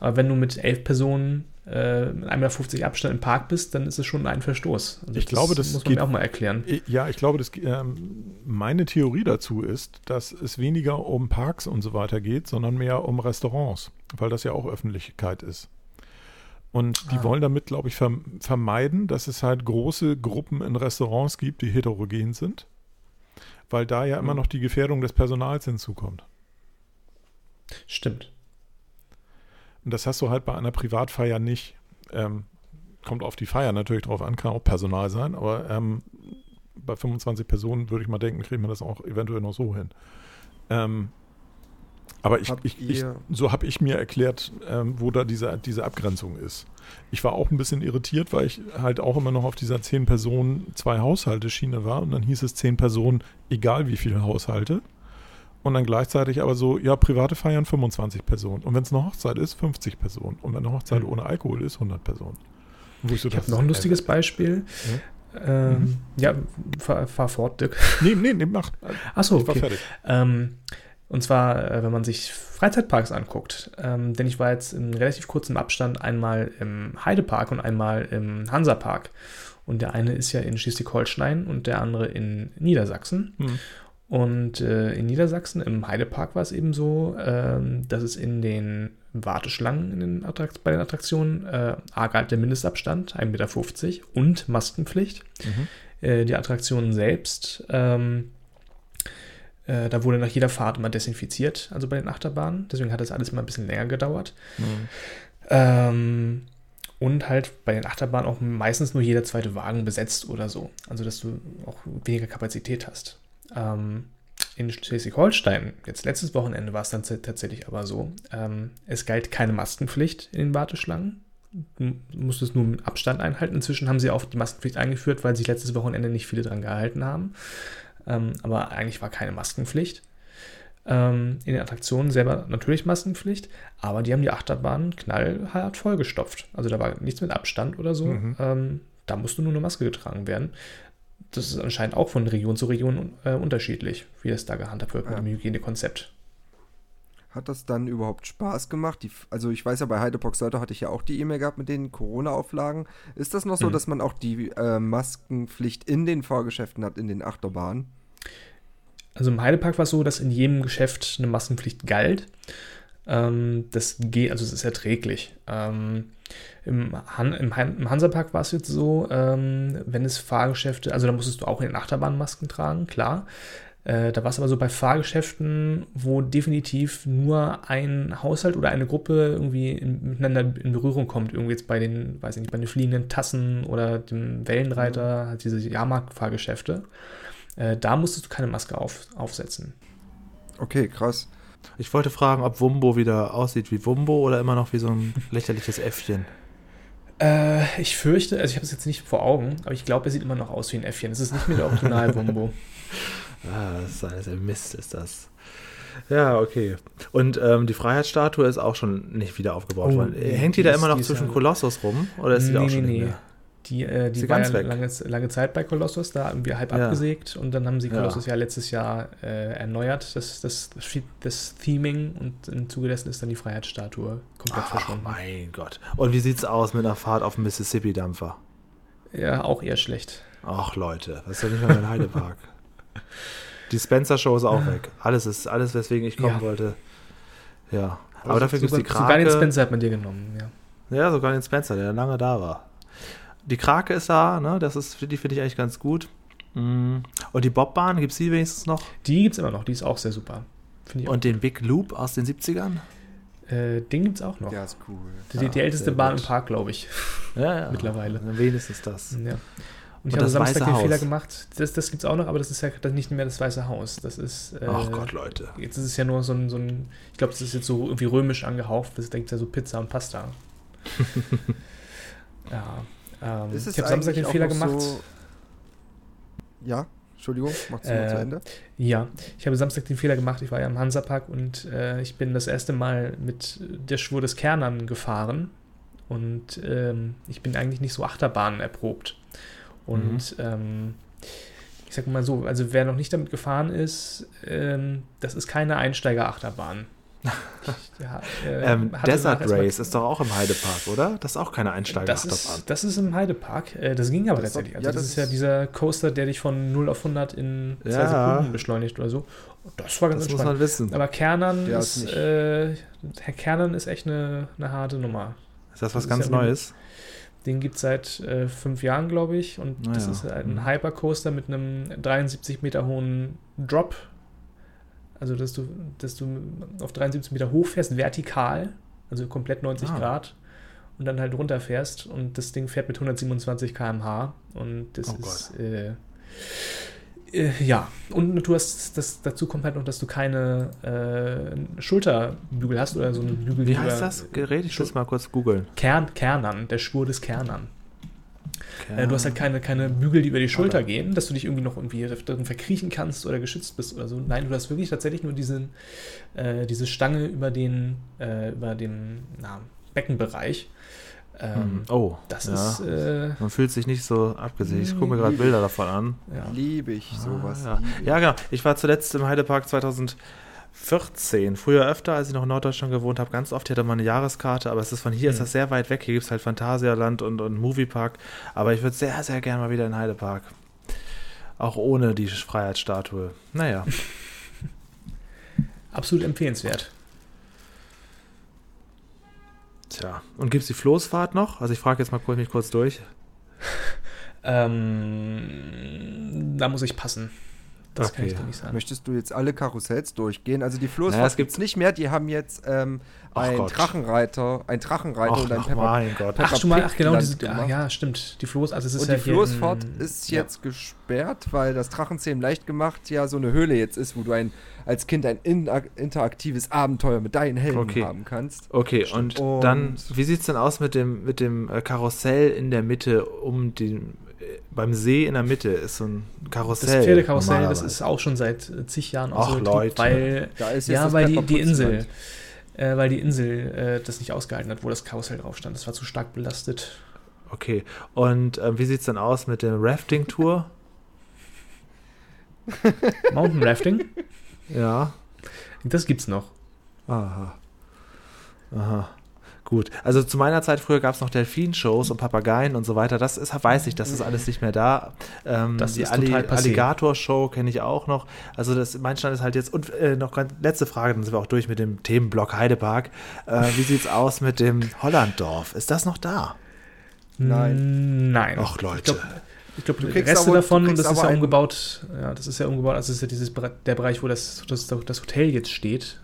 Aber wenn du mit elf Personen äh, mit 1,50 Meter Abstand im Park bist, dann ist es schon ein Verstoß. Also Ich glaube, das muss man geht- mir auch mal erklären. Ja, ich glaube, das, ähm, meine Theorie dazu ist, dass es weniger um Parks und so weiter geht, sondern mehr um Restaurants, weil das ja auch Öffentlichkeit ist. Und die Ah. wollen damit, glaube ich, verm vermeiden, dass es halt große Gruppen in Restaurants gibt, die heterogen sind, weil da ja immer Mhm. noch die Gefährdung des Personals hinzukommt. Stimmt. Und das hast du halt bei einer Privatfeier nicht. Ähm, kommt auf die Feier natürlich drauf an, kann auch Personal sein, aber ähm, bei 25 Personen würde ich mal denken, kriegen wir das auch eventuell noch so hin. Ähm, aber ich, ich, ich, so habe ich mir erklärt, ähm, wo da diese, diese Abgrenzung ist. Ich war auch ein bisschen irritiert, weil ich halt auch immer noch auf dieser 10 Personen, zwei Haushalte Schiene war und dann hieß es 10 Personen, egal wie viele Haushalte. Und dann gleichzeitig aber so, ja, private Feiern 25 Personen. Und wenn es eine Hochzeit ist, 50 Personen. Und wenn eine Hochzeit Mhm. ohne Alkohol ist, 100 Personen. Wo so Ich habe noch ein äh, lustiges Beispiel. Ähm, Ja, fahr, fahr fort, Dirk. Nee, nee, nee, mach. Achso, Ich okay. fertig. Ähm, und zwar, äh, wenn man sich Freizeitparks anguckt, ähm, denn ich war jetzt in relativ kurzem Abstand einmal im Heidepark und einmal im Hansapark. Und der eine ist ja in Schleswig-Holstein und der andere in Niedersachsen. Hm. Und äh, in Niedersachsen, im Heidepark war es eben so, ähm, dass es in den Warteschlangen in den Attrakt bei den Attraktionen äh, A galt der Mindestabstand, 1,50 Meter und Maskenpflicht. Mhm. Äh, die Attraktionen selbst, ähm, äh, da wurde nach jeder Fahrt immer desinfiziert, also bei den Achterbahnen. Deswegen hat das alles immer ein bisschen länger gedauert. Mhm. Ähm, und halt bei den Achterbahnen auch meistens nur jeder zweite Wagen besetzt oder so. Also, dass du auch weniger Kapazität hast. Ähm, in Schleswig-Holstein, jetzt letztes Wochenende war es dann tatsächlich aber so, ähm, es galt keine Maskenpflicht in den Warteschlangen. Du musstest nur einen Abstand einhalten. Inzwischen haben sie auch die Maskenpflicht eingeführt, weil sich letztes Wochenende nicht viele dran gehalten haben. Ähm, aber eigentlich war keine Maskenpflicht. Ähm, in den Attraktionen selber natürlich Maskenpflicht, aber die haben die Achterbahnen knallhart vollgestopft. Also da war nichts mit Abstand oder so. Mhm. Ähm, da musste nur eine Maske getragen werden. Das ist anscheinend auch von Region zu Region äh, unterschiedlich, wie das da gehandhabt wird Ja. mit dem Hygienekonzept. Hat das dann überhaupt Spaß gemacht? Die, also ich weiß ja, bei Heidepock Seite hatte ich ja auch die E-Mail gehabt mit den Corona-Auflagen. Ist das noch so, Mhm. dass man auch die äh, Maskenpflicht in den Fahrgeschäften hat, in den Achterbahnen? Also im Heidepark war es so, dass in jedem Geschäft eine Maskenpflicht galt. Ähm, das geht, also es ist erträglich. Ähm, im, Han, im, Han, Im Hansapark war es jetzt so, ähm, wenn es Fahrgeschäfte, also da musstest du auch in den Achterbahnen Masken tragen, klar. Äh, da war es aber so bei Fahrgeschäften, wo definitiv nur ein Haushalt oder eine Gruppe irgendwie in, miteinander in Berührung kommt. Irgendwie jetzt bei den, weiß ich nicht, bei den fliegenden Tassen oder dem Wellenreiter, halt diese Jahrmarktfahrgeschäfte. Äh, da musstest du keine Maske auf, aufsetzen. Okay, krass. Ich wollte fragen, ob Wumbo wieder aussieht wie Wumbo oder immer noch wie so ein (laughs) lächerliches Äffchen. Äh, ich fürchte, also ich habe es jetzt nicht vor Augen, aber ich glaube, er sieht immer noch aus wie ein Äffchen. Es ist nicht mehr der Original-Wumbo. (laughs) Ah, das ist alles ein Mist, ist das. Ja, okay. Und ähm, die Freiheitsstatue ist auch schon nicht wieder aufgebaut Oh, worden. nee, Hängt die die da immer noch zwischen Kolossus rum? Oder ist die da auch schon nicht mehr? Die, äh, die war ja lange, lange Zeit bei Kolossus, da haben wir halb Ja. abgesägt und dann haben sie Ja. Kolossus ja letztes Jahr äh, erneuert, das, das, das Theming und im Zuge dessen ist dann die Freiheitsstatue komplett Ach, verschwunden. mein Gott. Und wie sieht's aus mit einer Fahrt auf dem Mississippi-Dampfer? Ja, auch eher schlecht. Ach, Leute, das ist ja nicht mal ein Heidepark. Die Spencer-Show ist auch weg. Alles ist, alles, weswegen ich kommen Ja. wollte. Ja. Aber Also dafür gibt es die Sogar, sogar den Krake. Spencer hat man dir genommen, ja. Ja, sogar den Spencer, der lange da war. Die Krake ist da, ne? Das ist, die finde ich eigentlich ganz gut. Mm. Und die Bobbahn, gibt es die wenigstens noch? Die gibt es immer noch, die ist auch sehr super. Finde ich auch. Und den Big Loop aus den 70ern? Äh, den gibt es auch noch. Ja, ist cool. die, die Ja, älteste Bahn gut. im Park, glaube ich. Ja, (laughs) ja. Mittlerweile. Wenigstens das. Ja. Und Und ich habe Samstag den Haus. Fehler gemacht. Das, das gibt es auch noch, aber das ist ja nicht mehr das Weiße Haus. Das ist. Äh, Ach Gott, Leute. Jetzt ist es ja nur so ein, so ein ich glaube, das ist jetzt so irgendwie römisch angehaucht. Das denkt ja so Pizza und Pasta. (laughs) ja. Ähm, ich habe Samstag den Fehler gemacht. So ja, Entschuldigung, mach's Äh, mal zu Ende. Ja, ich habe Samstag den Fehler gemacht. Ich war ja im Hansapark und äh, ich bin das erste Mal mit der Schwur des Kernern gefahren. Und ähm, ich bin eigentlich nicht so Achterbahnen erprobt. Und ähm, ich sag mal so, also wer noch nicht damit gefahren ist, ähm, das ist keine Einsteiger-Achterbahn. (laughs) Ja, äh, Ähm, Desert Race ist doch auch im Heidepark, oder? Das ist auch keine das Einsteiger-Achterbahn. ist, das ist im Heidepark. Äh, Das ging aber Das tatsächlich. Also ja, das, das ist ja dieser Coaster, der dich von 0 auf 100 in zwei Ja. Sekunden beschleunigt oder so. Das war ganz Das muss entspannt. man wissen. Aber Kernern Ja, ist, äh, Herr Kernern ist echt eine, eine harte Nummer. Ist das was ganz Neues? Den gibt es seit äh, fünf Jahren, glaube ich. Und das Naja. ist halt ein. Hypercoaster mit einem 73 Meter hohen Drop. Also, dass du, dass du auf 73 Meter hoch fährst, vertikal, also komplett 90 Ah. Grad. Und dann halt runterfährst. Und das Ding fährt mit 127 km/h. Und das Oh ist. Äh, äh, ja, und du hast, das, dazu kommt halt noch, dass du keine äh, Schulterbügel hast oder so einen Bügel Wie heißt das Gerät? Ich muss mal kurz googeln. Kern, Kernern, der Schwur des Kernern. Äh, du hast halt keine, keine Bügel, die über die Schulter Aber- gehen, dass du dich irgendwie noch irgendwie drin verkriechen kannst oder geschützt bist oder so. Nein, du hast wirklich tatsächlich nur diesen, äh, diese Stange über den, äh, über den na, Beckenbereich. Ähm, Oh, das ja. ist, äh, Man fühlt sich nicht so abgesichert. Ich gucke mir gerade Bilder davon an. ja. Liebe ich sowas. Ah, ja. liebe ich. ja, genau. Ich war zuletzt im Heidepark 2014. Früher öfter, als ich noch in Norddeutschland gewohnt habe, ganz oft. Hatte mal eine Jahreskarte, aber es ist von hier ist Mhm. das sehr weit weg. Hier gibt es halt Phantasialand und, und Moviepark. Aber ich würde sehr, sehr gerne mal wieder in Heidepark. Auch ohne die Freiheitsstatue. Naja. (laughs) absolut empfehlenswert. Tja. Und gibt es die Floßfahrt noch? Also ich frage jetzt mal kurz, mich kurz durch. (laughs) Ähm, da muss ich passen. Das kann Okay. ich dir nicht sagen. Möchtest du jetzt alle Karussells durchgehen? Also die Naja, Floßfahrt es gibt- es nicht mehr. Die haben jetzt ähm, Ach ein Gott. Drachenreiter, ein Drachenreiter Ach, und ein Pepper. mein Gott. Peppa Ach, du mal, ach genau, diese, ah, ja, stimmt. Die Floß, also es ist Und ja die Floßfahrt ist ja. jetzt gesperrt, weil das Drachenzähmen leicht gemacht ja so eine Höhle jetzt ist, wo du ein, als Kind ein in- interaktives Abenteuer mit deinen Helden Okay. haben kannst. Okay, und, Und- dann, wie sieht es denn aus mit dem, mit dem äh, Karussell in der Mitte um den, beim See in der Mitte ist so ein Karussell. Das Pferdekarussell, das ist auch schon seit äh, zig Jahren Ach, so Leute. weil Da ist jetzt ja, weil die, die. Insel, äh, weil die Insel äh, das nicht ausgehalten hat, wo das Karussell drauf stand. Das war zu stark belastet. Okay, und äh, wie sieht es dann aus mit der Rafting-Tour? (laughs) Mountain Rafting, ja. das gibt's noch. Aha. Aha. Gut. Also zu meiner Zeit früher gab es noch Delfinshows und Papageien und so weiter. Das ist, weiß ich, das ist alles nicht mehr da. Ähm, Das die ist total passé. Alligator-Show kenne ich auch noch. Also das, mein Stand ist halt jetzt. Und äh, noch ganz letzte Frage, dann sind wir auch durch mit dem Themenblock Heidepark. Äh, wie sieht's aus mit dem Hollanddorf? Ist das noch da? Nein. Nein. Ach, Leute. Ich glaube, ich glaub, die kriegst Reste aber- du davon, kriegst das ist ja umgebaut. Ja, das ist ja umgebaut. Also das ist ja dieses, der Bereich, wo das, das, das Hotel jetzt steht.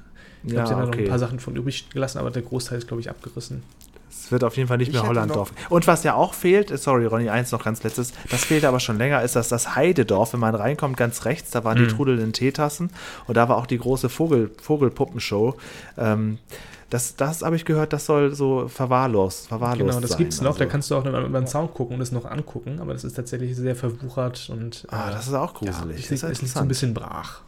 Ich glaube, sie haben da noch ein paar Sachen von übrig gelassen, aber der Großteil ist, glaube ich, abgerissen. Es wird auf jeden Fall nicht Ich mehr Hollanddorf. Und was ja auch fehlt, ist, sorry, Ronny, eins noch ganz letztes, das fehlt aber schon länger, ist das das Heidedorf. Wenn man reinkommt, ganz rechts, da waren die Mhm. trudelnden Teetassen und da war auch die große Vogel, Vogelpuppenshow. Ähm, das, das habe ich gehört, das soll so verwahrlost, verwahrlost Genau, das sein. gibt's noch. Da Also, kannst du auch über über den Zaun gucken und es noch angucken, aber das ist tatsächlich sehr verwuchert und ah, äh, das ist auch ja, gruselig. es liegt, das es liegt so ein bisschen brach.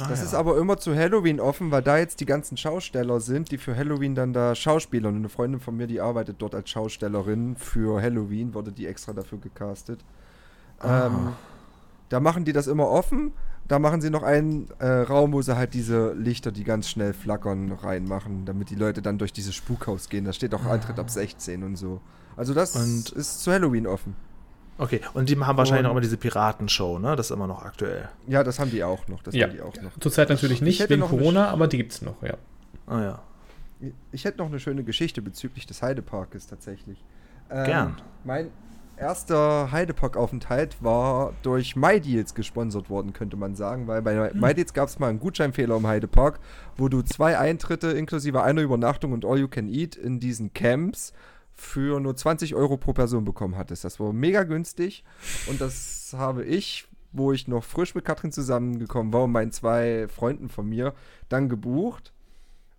Ah, Das ja. ist aber immer zu Halloween offen, weil da jetzt die ganzen Schausteller sind, die für Halloween dann da Schauspieler. Und eine Freundin von mir, die arbeitet dort als Schaustellerin für Halloween, wurde die extra dafür gecastet. Ah. Ähm, da machen die das immer offen. Da machen sie noch einen äh, Raum, wo sie halt diese Lichter, die ganz schnell flackern, reinmachen, damit die Leute dann durch dieses Spukhaus gehen. Da steht auch Eintritt ab 16 und so. Also das Und- ist zu Halloween offen. Okay, und die haben wahrscheinlich Und- noch immer diese Piratenshow, ne? Das ist immer noch aktuell. Ja, das haben die auch noch. Das Ja. haben die auch noch. Zurzeit natürlich Ich nicht hätte wegen noch eine Corona, aber die gibt's noch, ja. Ah ja. Ich hätte noch eine schöne Geschichte bezüglich des Heideparkes tatsächlich. Ähm, Gern. Mein erster Heidepark-Aufenthalt war durch MyDeals gesponsert worden, könnte man sagen, weil bei Hm. MyDeals gab es mal einen Gutscheinfehler im Heidepark, wo du zwei Eintritte inklusive einer Übernachtung und All You Can Eat in diesen Camps für nur 20 Euro pro Person bekommen hattest. Das war mega günstig und das habe ich, wo ich noch frisch mit Katrin zusammengekommen war und meinen zwei Freunden von mir, dann gebucht.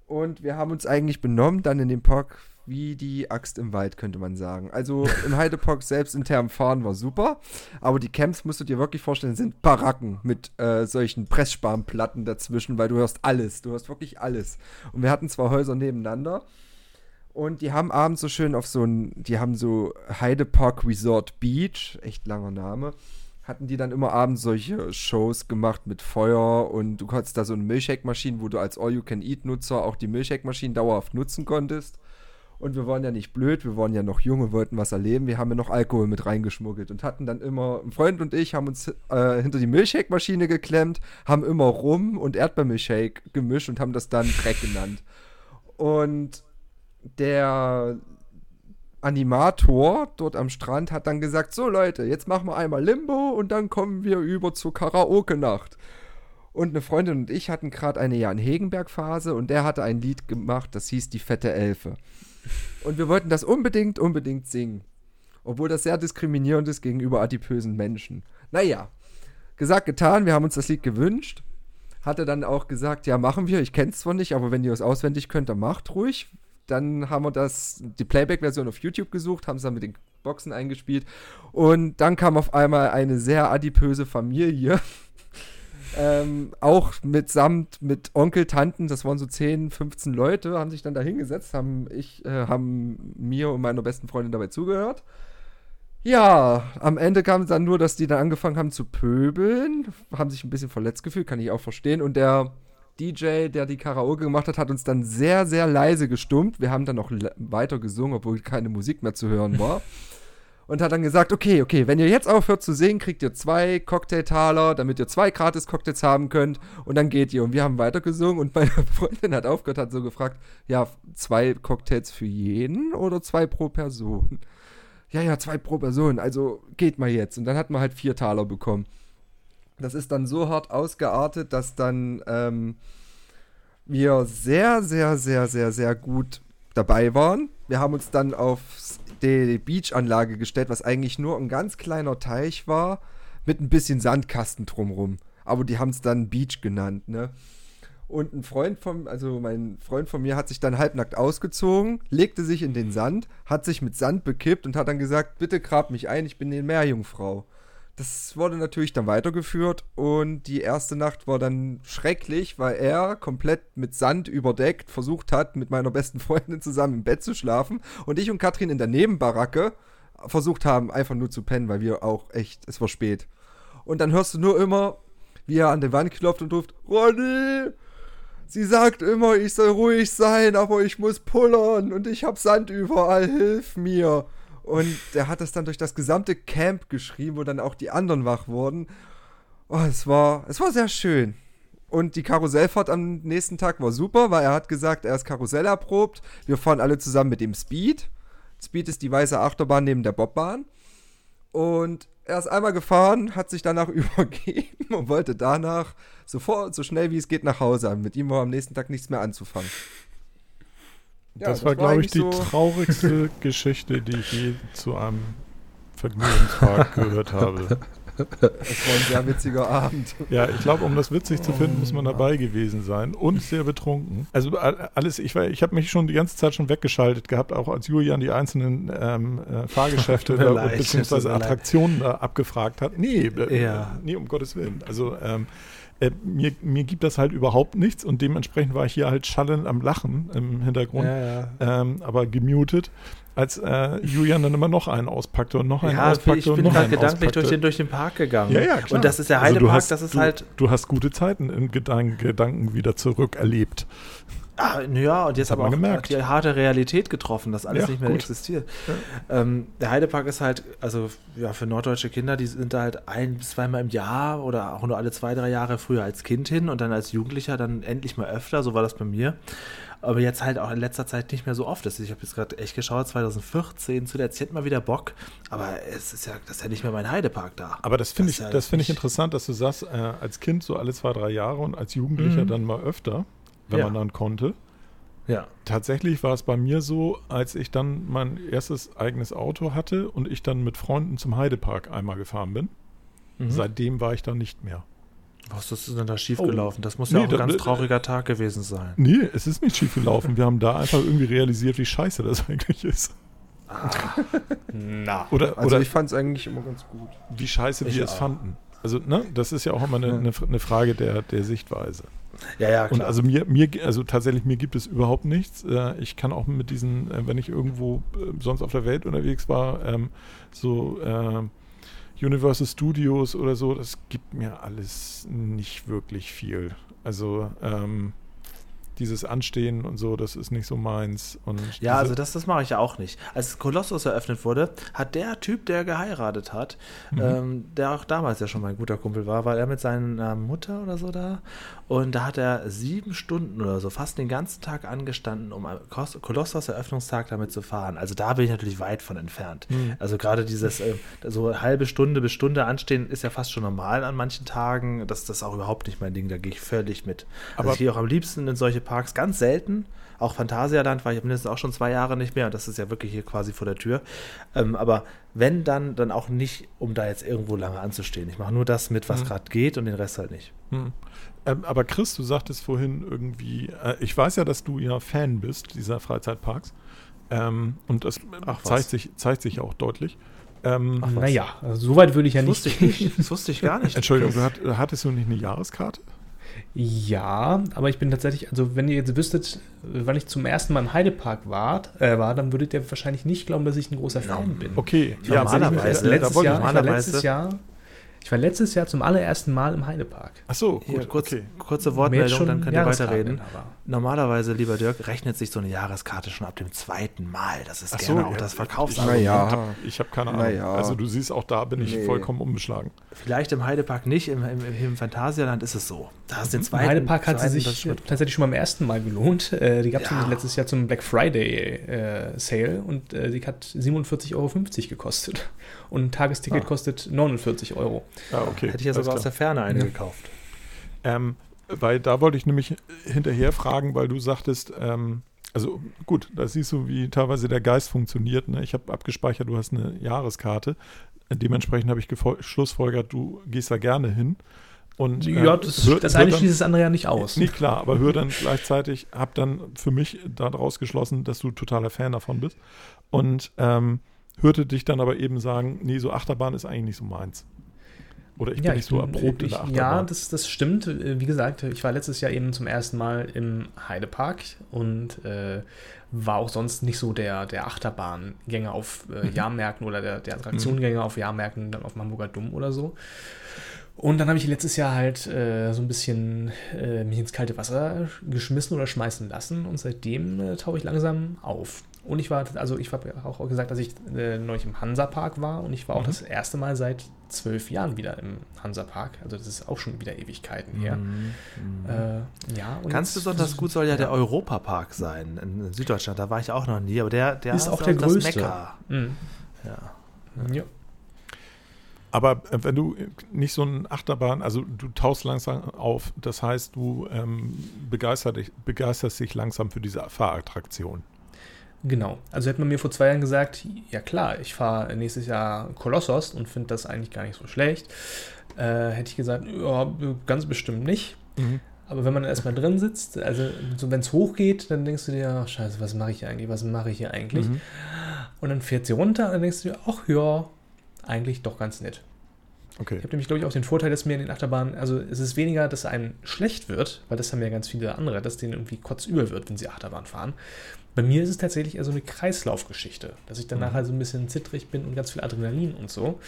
Und wir haben uns eigentlich benommen dann in dem Park wie die Axt im Wald, könnte man sagen. Also im Heidepark (laughs) selbst intern fahren war super, aber die Camps musst du dir wirklich vorstellen, sind Baracken mit äh, solchen Pressspanplatten dazwischen, weil du hörst alles, du hörst wirklich alles. Und wir hatten zwei Häuser nebeneinander und die haben abends so schön auf so ein, die haben so Heidepark Resort Beach, echt langer Name, hatten die dann immer abends solche Shows gemacht mit Feuer und du hattest da so eine Milchshake-Maschine, wo du als All-You-Can-Eat-Nutzer auch die Milchshake-Maschine dauerhaft nutzen konntest. Und wir waren ja nicht blöd, wir waren ja noch jung und wollten was erleben. Wir haben ja noch Alkohol mit reingeschmuggelt und hatten dann immer, ein Freund und ich haben uns äh, hinter die Milchshake-Maschine geklemmt, haben immer Rum und Erdbeermilchshake gemischt und haben das dann Dreck genannt. Und der Animator dort am Strand hat dann gesagt, so Leute, jetzt machen wir einmal Limbo und dann kommen wir über zur Karaoke-Nacht. Und eine Freundin und ich hatten gerade eine Jan Hegenberg-Phase und der hatte ein Lied gemacht, das hieß Die fette Elfe. Und wir wollten das unbedingt, unbedingt singen. Obwohl das sehr diskriminierend ist gegenüber adipösen Menschen. Naja, gesagt, getan, wir haben uns das Lied gewünscht. Hatte dann auch gesagt, ja, machen wir, ich kenn's zwar nicht, aber wenn ihr es auswendig könnt, dann macht ruhig. Dann haben wir das, die Playback-Version auf YouTube gesucht, haben es dann mit den Boxen eingespielt. Und dann kam auf einmal eine sehr adipöse Familie (laughs) ähm, auch mitsamt mit Onkel, Tanten, das waren so 10, 15 Leute, haben sich dann da hingesetzt, haben ich, äh, haben mir und meiner besten Freundin dabei zugehört. Ja, am Ende kam es dann nur, dass die dann angefangen haben zu pöbeln, haben sich ein bisschen verletzt gefühlt, kann ich auch verstehen. Und der DJ, der die Karaoke gemacht hat, hat uns dann sehr, sehr leise gestummt. Wir haben dann noch weiter gesungen, obwohl keine Musik mehr zu hören war. (laughs) und hat dann gesagt, okay, okay, wenn ihr jetzt aufhört zu singen, kriegt ihr zwei Cocktailtaler, damit ihr zwei gratis Cocktails haben könnt und dann geht ihr. Und wir haben weiter gesungen und meine (laughs) Freundin hat aufgehört, hat so gefragt, ja, zwei Cocktails für jeden oder zwei pro Person? Ja, ja, zwei pro Person, also geht mal jetzt. Und dann hat man halt vier Taler bekommen. Das ist dann so hart ausgeartet, dass dann ähm, wir sehr, sehr, sehr, sehr, sehr gut dabei waren. Wir haben uns dann auf die Beachanlage gestellt, was eigentlich nur ein ganz kleiner Teich war, mit ein bisschen Sandkasten drumrum. Aber die haben es dann Beach genannt, ne? Und ein Freund von, also mein Freund von mir hat sich dann halbnackt ausgezogen, legte sich in den Sand, hat sich mit Sand bekippt und hat dann gesagt, bitte grab mich ein, ich bin eine Meerjungfrau. Das wurde natürlich dann weitergeführt und die erste Nacht war dann schrecklich, weil er komplett mit Sand überdeckt versucht hat, mit meiner besten Freundin zusammen im Bett zu schlafen und ich und Katrin in der Nebenbaracke versucht haben, einfach nur zu pennen, weil wir auch echt, es war spät. Und dann hörst du nur immer, wie er an die Wand klopft und ruft, Ronny, sie sagt immer, ich soll ruhig sein, aber ich muss pullern und ich hab Sand überall, hilf mir. Und der hat das dann durch das gesamte Camp geschrieben, wo dann auch die anderen wach wurden. Oh, es war, es war sehr schön. Und die Karussellfahrt am nächsten Tag war super, weil er hat gesagt, er ist Karussell erprobt. Wir fahren alle zusammen mit dem Speed. Speed ist die weiße Achterbahn neben der Bobbahn. Und er ist einmal gefahren, hat sich danach (laughs) übergeben und wollte danach sofort, so schnell wie es geht, nach Hause. Mit ihm war am nächsten Tag nichts mehr anzufangen. Ja, das, das, war, glaube ich, die so traurigste (laughs) Geschichte, die ich je zu einem Vergnügungspark (laughs) gehört habe. Das war ein sehr witziger Abend. Ja, ich glaube, um das witzig zu finden, muss man dabei gewesen sein und sehr betrunken. Also alles, ich, ich habe mich schon die ganze Zeit schon weggeschaltet gehabt, auch als Julian die einzelnen ähm, äh, Fahrgeschäfte (laughs) bzw. Attraktionen da abgefragt hat. Nee, äh, ja. nee, um Gottes Willen. Also ähm, äh, mir, mir gibt das halt überhaupt nichts und dementsprechend war ich hier halt schallend am Lachen im Hintergrund, ja, ja. Ähm, aber gemutet, als äh, Julian dann immer noch einen auspackte und noch einen ja, auspackte ich bin gerade gedanklich durch den, durch den Park gegangen. Ja, ja, klar. Und das ist der Heidepark, also hast, das ist du, halt. Du hast gute Zeiten im Gedanken, Gedanken wieder zurückerlebt. Ah, ja, und jetzt aber auch gemerkt. die harte Realität getroffen, dass alles ja, nicht mehr gut. existiert. Ja. Ähm, der Heidepark ist halt, also ja, für norddeutsche Kinder, die sind da halt ein bis zweimal im Jahr oder auch nur alle zwei, drei Jahre früher als Kind hin und dann als Jugendlicher dann endlich mal öfter, so war das bei mir. Aber jetzt halt auch in letzter Zeit nicht mehr so oft. Ich habe jetzt gerade echt geschaut, 2014, zu der Zeit mal wieder Bock, aber es ist ja, das ist ja nicht mehr mein Heidepark da. Aber das finde ich, ja das finde ich interessant, dass du sagst, äh, als Kind so alle zwei, drei Jahre und als Jugendlicher mhm. dann mal öfter wenn ja. man dann konnte. Ja. Tatsächlich war es bei mir so, als ich dann mein erstes eigenes Auto hatte und ich dann mit Freunden zum Heidepark einmal gefahren bin. Mhm. Seitdem war ich da nicht mehr. Was ist denn da schiefgelaufen? Oh. Das muss ja nee, auch ein ganz trauriger Tag gewesen sein. Nee, es ist nicht schiefgelaufen. Wir haben da einfach irgendwie realisiert, wie scheiße das (laughs) eigentlich ist. Ah. (laughs) Na. Oder, also oder ich fand es eigentlich immer ganz gut. Wie scheiße ich wir auch. es fanden. Also, ne, das ist ja auch immer eine, eine, eine Frage der, der Sichtweise. Ja, ja, klar. Und also mir, mir, also tatsächlich, mir gibt es überhaupt nichts. Äh, ich kann auch mit diesen, äh, wenn ich irgendwo äh, sonst auf der Welt unterwegs war, ähm, so Universal Studios oder so, das gibt mir alles nicht wirklich viel. Also, ähm, dieses Anstehen und so, das ist nicht so meins. Und ja, also das, das mache ich ja auch nicht. Als Kolossus eröffnet wurde, hat der Typ, der geheiratet hat, mhm. ähm, der auch damals ja schon mein guter Kumpel war, war er mit seiner Mutter oder so da. Und da hat er sieben Stunden oder so, fast den ganzen Tag angestanden, um am Kolossus Eröffnungstag damit zu fahren. Also da bin ich natürlich weit von entfernt. Mhm. Also gerade dieses äh, so halbe Stunde bis Stunde anstehen ist ja fast schon normal an manchen Tagen. Das, das ist auch überhaupt nicht mein Ding, da gehe ich völlig mit. Also Aber ich gehe auch am liebsten in solche Parks ganz selten. Auch Phantasialand war ich mindestens auch schon zwei Jahre nicht mehr und das ist ja wirklich hier quasi vor der Tür. Ähm, aber wenn dann, dann auch nicht, um da jetzt irgendwo lange anzustehen. Ich mache nur das mit, was mhm. gerade geht und den Rest halt nicht. Mhm. Ähm, aber Chris, du sagtest vorhin irgendwie, äh, ich weiß ja, dass du ja Fan bist dieser Freizeitparks. Ähm, und das Ach, zeigt, sich, zeigt sich auch deutlich. Ähm? Naja, also so weit würde ich ja Das nicht. wusste ich nicht. (laughs) Das wusste ich gar nicht. Entschuldigung, du hat, hattest du nicht eine Jahreskarte? Ja, aber ich bin tatsächlich, also wenn ihr jetzt wüsstet, wann ich zum ersten Mal im Heidepark war, äh, war dann würdet ihr wahrscheinlich nicht glauben, dass ich ein großer Fan bin. Okay, Ja, normalerweise, letztes, Jahr, ich war normalerweise- letztes Jahr, ich war letztes Jahr zum allerersten Mal im Heidepark. Ach so, Hier, gut, kurz, okay. kurze Wortmeldung, schon dann könnt ihr weiterreden. aber- Normalerweise, lieber Dirk, rechnet sich so eine Jahreskarte schon ab dem zweiten Mal. Das ist Ach so, gerne auch ja, das Verkaufsargument. Ich, Naja. hab, ich habe keine Ahnung. Naja. Also du siehst, auch da bin ich Nee. vollkommen unbeschlagen. Vielleicht im Heidepark nicht, im, im, im Phantasialand ist es so. Da hast den Im zweiten. Heidepark hat sie zweiten, sich tatsächlich schon beim ersten Mal gelohnt. Äh, die gab es Ja. nämlich letztes Jahr zum Black Friday äh, Sale und äh, die hat 47,50 Euro gekostet. Und ein Tagesticket Ah. kostet 49 Euro. Ja, okay. Hätte ich ja sogar aus der Ferne eine Ja. gekauft. Ähm, weil da wollte ich nämlich hinterher fragen, weil du sagtest, ähm, also gut, da siehst du, wie teilweise der Geist funktioniert. Ne? Ich habe abgespeichert, du hast eine Jahreskarte. Dementsprechend habe ich schlussfolgert, du gehst da gerne hin. Und, äh, ja, das, hör- das hör eine dann- schließt das andere ja nicht aus. Nee, klar, aber hör dann gleichzeitig, habe dann für mich daraus geschlossen, dass du totaler Fan davon bist. Und ähm, hörte dich dann aber eben sagen, nee, so Achterbahn ist eigentlich nicht so meins. Oder ich bin nicht so erprobt in der ich, Achterbahn. Ja, das, das stimmt. Äh, Wie gesagt, ich war letztes Jahr eben zum ersten Mal im Heidepark und äh, war auch sonst nicht so der, der Achterbahngänger auf äh, Mhm. Jahrmärkten oder der, der Attraktionengänger auf Jahrmärkten, dann auf Hamburger Dumm oder so. Und dann habe ich letztes Jahr halt äh, so ein bisschen äh, mich ins kalte Wasser geschmissen oder schmeißen lassen und seitdem äh, tauche ich langsam auf. Und ich war, also ich habe ja auch gesagt, dass ich äh, neulich im Hansapark war und ich war auch Mhm. das erste Mal seit zwölf Jahren wieder im Hansapark. Also das ist auch schon wieder Ewigkeiten her. Äh, ja, und Ganz besonders gut soll ja der Europapark sein in Süddeutschland. Da war ich auch noch nie, aber der, der Ist auch der das größte. Mekka. Mhm. Ja. Ja. Aber äh, wenn du nicht so ein Achterbahn, also du tauchst langsam auf, das heißt, du ähm, begeisterst, dich, begeisterst dich langsam für diese Fahrattraktion. Genau. Also hätte man mir vor zwei Jahren gesagt, ja klar, ich fahre nächstes Jahr Kolossos und finde das eigentlich gar nicht so schlecht, äh, hätte ich gesagt, ja, ganz bestimmt nicht. Aber wenn man erstmal drin sitzt, also so, wenn es hochgeht, dann denkst du dir, ach, scheiße, was mache ich hier eigentlich, was mache ich hier eigentlich? Mhm. Und dann fährt sie runter und dann denkst du dir, ach ja, eigentlich doch ganz nett. Okay. Ich habe nämlich, glaube ich, auch den Vorteil, dass mir in den Achterbahnen, also es ist weniger, dass einem schlecht wird, weil das haben ja ganz viele andere, dass denen irgendwie kotzübel wird, wenn sie Achterbahn fahren. Bei mir ist es tatsächlich eher so eine Kreislaufgeschichte, dass ich dann Mhm. nachher so ein bisschen zittrig bin und ganz viel Adrenalin und so.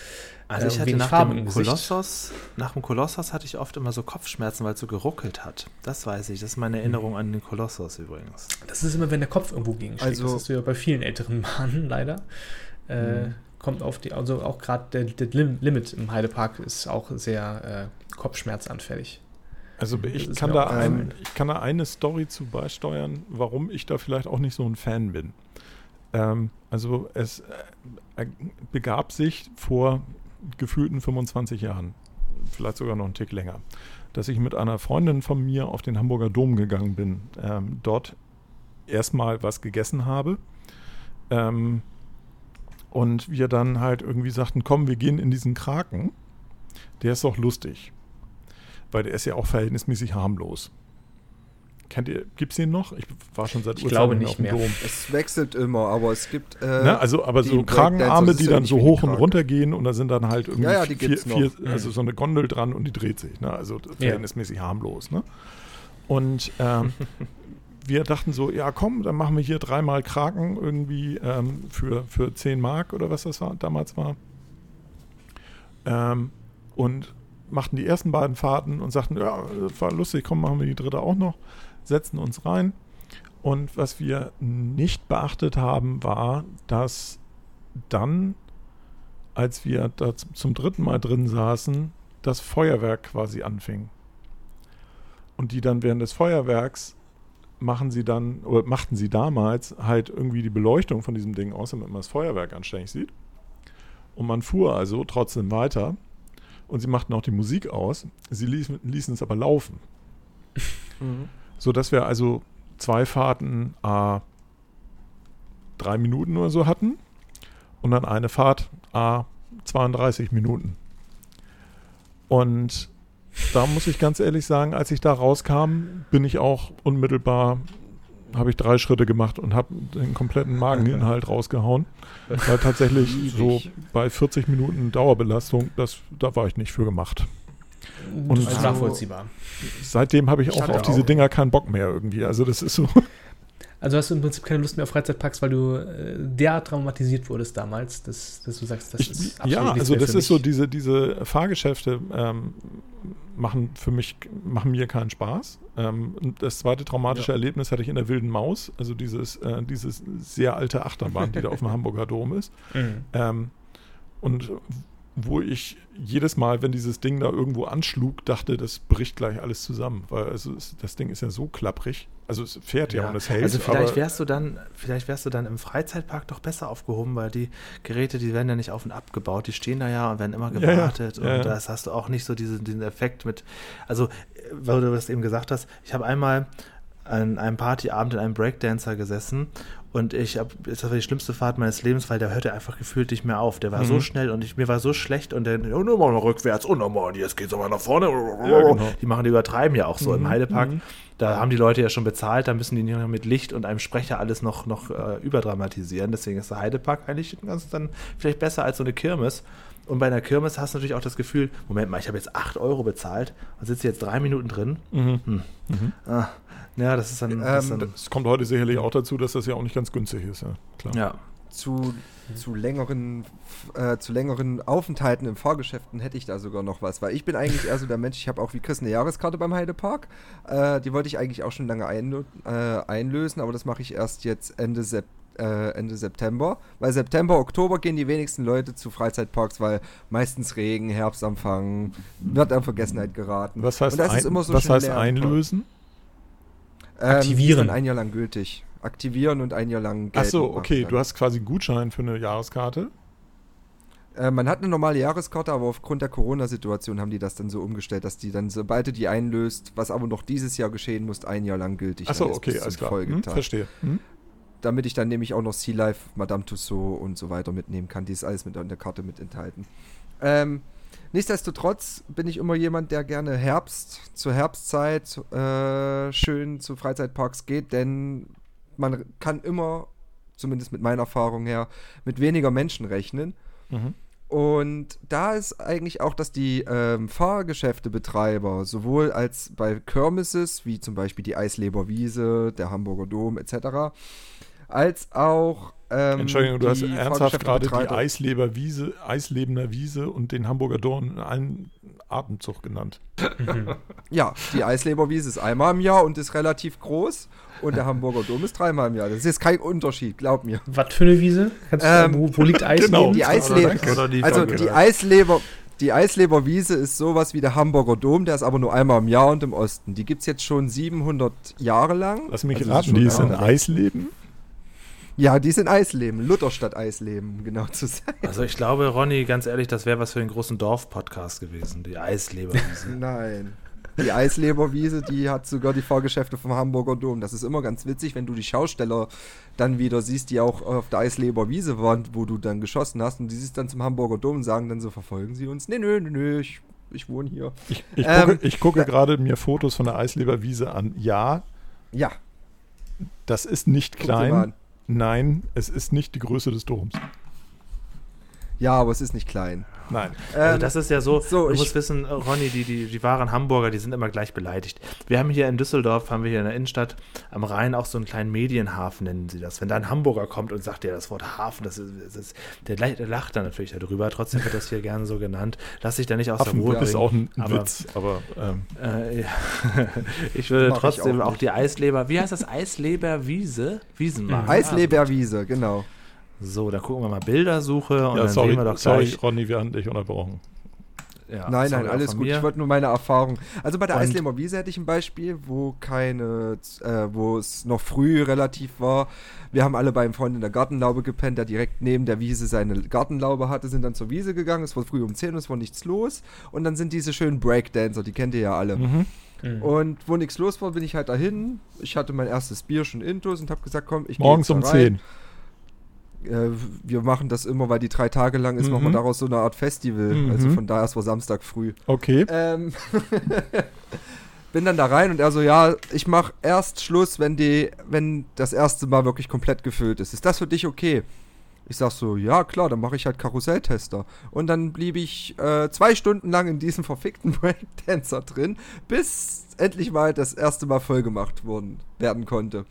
Also Äh, ich hatte wenig nach Farbe dem. Kolossos, nach dem Kolossos hatte ich oft immer so Kopfschmerzen, weil es so geruckelt hat. Das weiß ich. Das ist meine Erinnerung an den Kolossos übrigens. Das ist immer, wenn der Kopf irgendwo gegenschlägt. Also- das hast du ja bei vielen älteren Bahnen leider. Äh, Mhm. Kommt auf die, also auch gerade der, der Lim Limit im Heidepark ist auch sehr äh, kopfschmerzanfällig. Also ich kann, da ein, ich kann da eine Story zu beisteuern, warum ich da vielleicht auch nicht so ein Fan bin. Ähm, also es äh, begab sich vor gefühlten 25 Jahren, vielleicht sogar noch einen Tick länger, dass ich mit einer Freundin von mir auf den Hamburger Dom gegangen bin, ähm, dort erstmal was gegessen habe. Ähm, und wir dann halt irgendwie sagten, komm, wir gehen in diesen Kraken. Der ist doch lustig. Weil der ist ja auch verhältnismäßig harmlos. Kennt ihr, gibt's den noch? Ich war schon seit Ich glaube nicht auf dem mehr. Dom. Es wechselt immer, aber es gibt. Äh, Ne? Also, aber so Kragenarme, die ja dann so hoch und runter gehen und da sind dann halt irgendwie Ja, ja, die vier, vier, noch. also so eine Gondel dran und die dreht sich. Ne? Also Ja. verhältnismäßig harmlos. Ne? Und ähm, (laughs) wir dachten so, ja komm, dann machen wir hier dreimal Kraken irgendwie ähm, für, für 10 Mark oder was das war, damals war. Ähm, und machten die ersten beiden Fahrten und sagten, ja, das war lustig, komm, machen wir die dritte auch noch, setzen uns rein. Und was wir nicht beachtet haben, war, dass dann, als wir da zum dritten Mal drin saßen, das Feuerwerk quasi anfing. Und die dann während des Feuerwerks machen sie dann, oder machten sie damals halt irgendwie die Beleuchtung von diesem Ding aus, damit man das Feuerwerk anständig sieht. Und man fuhr also trotzdem weiter. Und sie machten auch die Musik aus. Sie ließen, ließen es aber laufen. Mhm. So dass wir also zwei Fahrten a drei Minuten oder so hatten und dann eine Fahrt a 32 Minuten. Und da muss ich ganz ehrlich sagen, als ich da rauskam, bin ich auch unmittelbar habe ich drei Schritte gemacht und habe den kompletten Mageninhalt (laughs) rausgehauen. Weil tatsächlich so bei 40 Minuten Dauerbelastung, das, da war ich nicht für gemacht. Und Und also, so- nachvollziehbar. Seitdem habe ich, Ich auch auf diese auch- Dinger keinen Bock mehr irgendwie. Also das ist so. Also hast du im Prinzip keine Lust mehr auf Freizeitparks, weil du äh, derart traumatisiert wurdest damals, dass, dass du sagst, das Ich, ist absolut ja, also das ist so mich. diese, diese Fahrgeschäfte ähm, machen für mich, machen mir keinen Spaß. Ähm, das zweite traumatische Erlebnis hatte ich in der Wilden Maus, also dieses, äh, dieses sehr alte Achterbahn, die da (laughs) auf dem Hamburger Dom ist. Mhm. Ähm, und wo ich jedes Mal, wenn dieses Ding da irgendwo anschlug, dachte, das bricht gleich alles zusammen, weil also es, das Ding ist ja so klapprig. Also es fährt ja, und es hält. also vielleicht wärst du dann, vielleicht wärst du dann im Freizeitpark doch besser aufgehoben, weil die Geräte, die werden ja nicht auf und ab gebaut, die stehen da ja und werden immer Ja, ja. gewartet Ja, und ja. das hast du auch nicht so diesen, diesen Effekt mit, also weil du das eben gesagt hast, ich habe einmal an einem Partyabend in einem Breakdancer gesessen und ich habe, das war die schlimmste Fahrt meines Lebens, weil der hörte einfach gefühlt nicht mehr auf. Der war so Mhm. schnell und ich, mir war so schlecht und dann, oh, nur mal rückwärts, oh, nochmal, jetzt geht's aber nach vorne. Ja, genau. Die machen, die übertreiben ja auch so Mhm, im Heidepark. mhm. Da haben die Leute ja schon bezahlt, da müssen die nicht noch mit Licht und einem Sprecher alles noch, noch äh, überdramatisieren. Deswegen ist der Heidepark eigentlich ganz dann vielleicht besser als so eine Kirmes. Und bei einer Kirmes hast du natürlich auch das Gefühl, Moment mal, ich habe jetzt 8 Euro bezahlt und sitze jetzt drei Minuten drin. Mhm. Hm. Mhm. Ah, ja, das ist dann. Ähm, Es kommt heute sicherlich auch dazu, dass das ja auch nicht ganz günstig ist, ja. Klar. ja. zu, zu längeren äh, zu längeren Aufenthalten in Fahrgeschäften hätte ich da sogar noch was, weil ich bin eigentlich eher so der Mensch, ich habe auch wie Chris eine Jahreskarte beim Heidepark. Äh, die wollte ich eigentlich auch schon lange einlö äh, einlösen, aber das mache ich erst jetzt Ende Sep äh, Ende September, weil September, Oktober gehen die wenigsten Leute zu Freizeitparks, weil meistens Regen, Herbstanfang, wird an Vergessenheit geraten. Was heißt, ein, ist immer so was heißt einlösen? Ähm, Aktivieren. dann ein Jahr lang gültig. Aktivieren und ein Jahr lang Ach so, geltend okay, machen du hast quasi einen Gutschein für eine Jahreskarte. Äh, man hat eine normale Jahreskarte, aber aufgrund der Corona-Situation haben die das dann so umgestellt, dass die dann, sobald du die einlöst, was aber noch dieses Jahr geschehen muss, ein Jahr lang gültig Ach so, dann ist okay, alles klar. Hm, verstehe. Hm? Damit ich dann nämlich auch noch Sea Life, Madame Tussauds und so weiter mitnehmen kann. Die ist alles mit an der Karte mit enthalten. Ähm, nichtsdestotrotz bin ich immer jemand, der gerne Herbst, zur Herbstzeit äh, schön zu Freizeitparks geht, denn man kann immer, zumindest mit meiner Erfahrung her, mit weniger Menschen rechnen. Mhm. Und da ist eigentlich auch, dass die ähm, Fahrgeschäftebetreiber sowohl als bei Kirmeses, wie zum Beispiel die Eisleber Wiese, der Hamburger Dom etc., als auch ähm, Entschuldigung, du hast die ernsthaft gerade die Eisleber Wiese, Eislebener Wiese und den Hamburger Dorn in einen Atemzug genannt. Mhm. (laughs) Ja, die Eisleberwiese ist einmal im Jahr und ist relativ groß und der Hamburger Dom ist dreimal im Jahr. Das ist kein Unterschied, glaub mir. Was für eine Wiese? Kannst du Ähm, sagen, wo, wo liegt (laughs) Eis? genau. Die Eisleber, also die? Eisleber, die Eisleberwiese ist sowas wie der Hamburger Dom, der ist aber nur einmal im Jahr und im Osten. Die gibt es jetzt schon 700 Jahre lang. Lass mich Also raten, die ist in. Eisleben. Ja, die ist in Eisleben, Lutherstadt Eisleben, um genau zu sein. Also ich glaube, Ronny, ganz ehrlich, das wäre was für den großen Dorf-Podcast gewesen, die Eisleberwiese. (laughs) Nein. Die Eisleberwiese, die hat sogar die Fahrgeschäfte vom Hamburger Dom. Das ist immer ganz witzig, wenn du die Schausteller dann wieder siehst, die auch auf der Eisleberwiese waren, wo du dann geschossen hast und die siehst dann zum Hamburger Dom und sagen dann so, verfolgen sie uns? Nee, nö, nö, nö, ich, ich wohne hier. Ich, ich Ähm, gucke, ich gucke gerade mir Fotos von der Eisleber Wiese an. Ja, Ja, das ist nicht klein. Nein, es ist nicht die Größe des Doms. Ja, aber es ist nicht klein. Nein. Also Ähm, das ist ja so, so, du ich- musst wissen, Ronny, die, die, die wahren Hamburger, die sind immer gleich beleidigt. Wir haben hier in Düsseldorf, haben wir hier in der Innenstadt am Rhein auch so einen kleinen Medienhafen, nennen sie das. Wenn da ein Hamburger kommt und sagt ja das Wort Hafen, das ist, das ist der, der lacht dann natürlich darüber, trotzdem wird das hier gerne so genannt. Lass dich da nicht aus der Ruhe Affenburg ist bringen. auch ein, aber- Witz, aber ähm, Äh, ja. (laughs) ich würde Mach ich trotzdem auch auch, die Eisleber, wie heißt das? Eisleberwiese? Wiesenmarkt. Eisleberwiese, genau. So, dann gucken wir mal Bildersuche und ja, dann sorry, sehen wir doch sorry, gleich. Von, wir hatten dich unterbrochen. Ja, nein, sorry nein, alles gut. mir. Ich wollte nur meine Erfahrung. Also bei der Und- Eisleber Wiese hätte ich ein Beispiel, wo keine, äh, wo es noch früh relativ war. Wir haben alle beim Freund in der Gartenlaube gepennt, der direkt neben der Wiese seine Gartenlaube hatte, sind dann zur Wiese gegangen. Es war früh um 10 Uhr, es war nichts los. Und dann sind diese schönen Breakdancer, die kennt ihr ja alle. Mhm. Mhm. Und wo nichts los war, bin ich halt dahin. Ich hatte mein erstes Bier schon intus und habe gesagt, komm, ich geh Morgens jetzt um da rein. 10. Äh, wir machen das immer, weil die drei Tage lang ist, Mhm. machen wir daraus so eine Art Festival. Mhm. Also von daher, es war Samstag früh. Okay. Ähm, (laughs) bin dann da rein und er so, ja, ich mach erst Schluss, wenn die, wenn das erste Mal wirklich komplett gefüllt ist. Ist das für dich okay? Ich sag so, ja klar, dann mache ich halt Karusselltester. Und dann blieb ich äh, zwei Stunden lang in diesem (laughs) verfickten Breakdancer drin, bis endlich mal das erste Mal voll gemacht worden, werden konnte.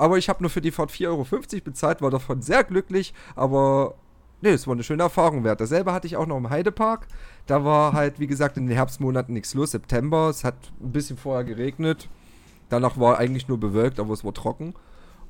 Aber ich habe nur für die Fahrt 4,50 Euro bezahlt, war davon sehr glücklich, aber nee, es war eine schöne Erfahrung wert. Dasselbe hatte ich auch noch im Heidepark. Da war halt, wie gesagt, in den Herbstmonaten nichts los. September, es hat ein bisschen vorher geregnet. Danach war eigentlich nur bewölkt, aber es war trocken.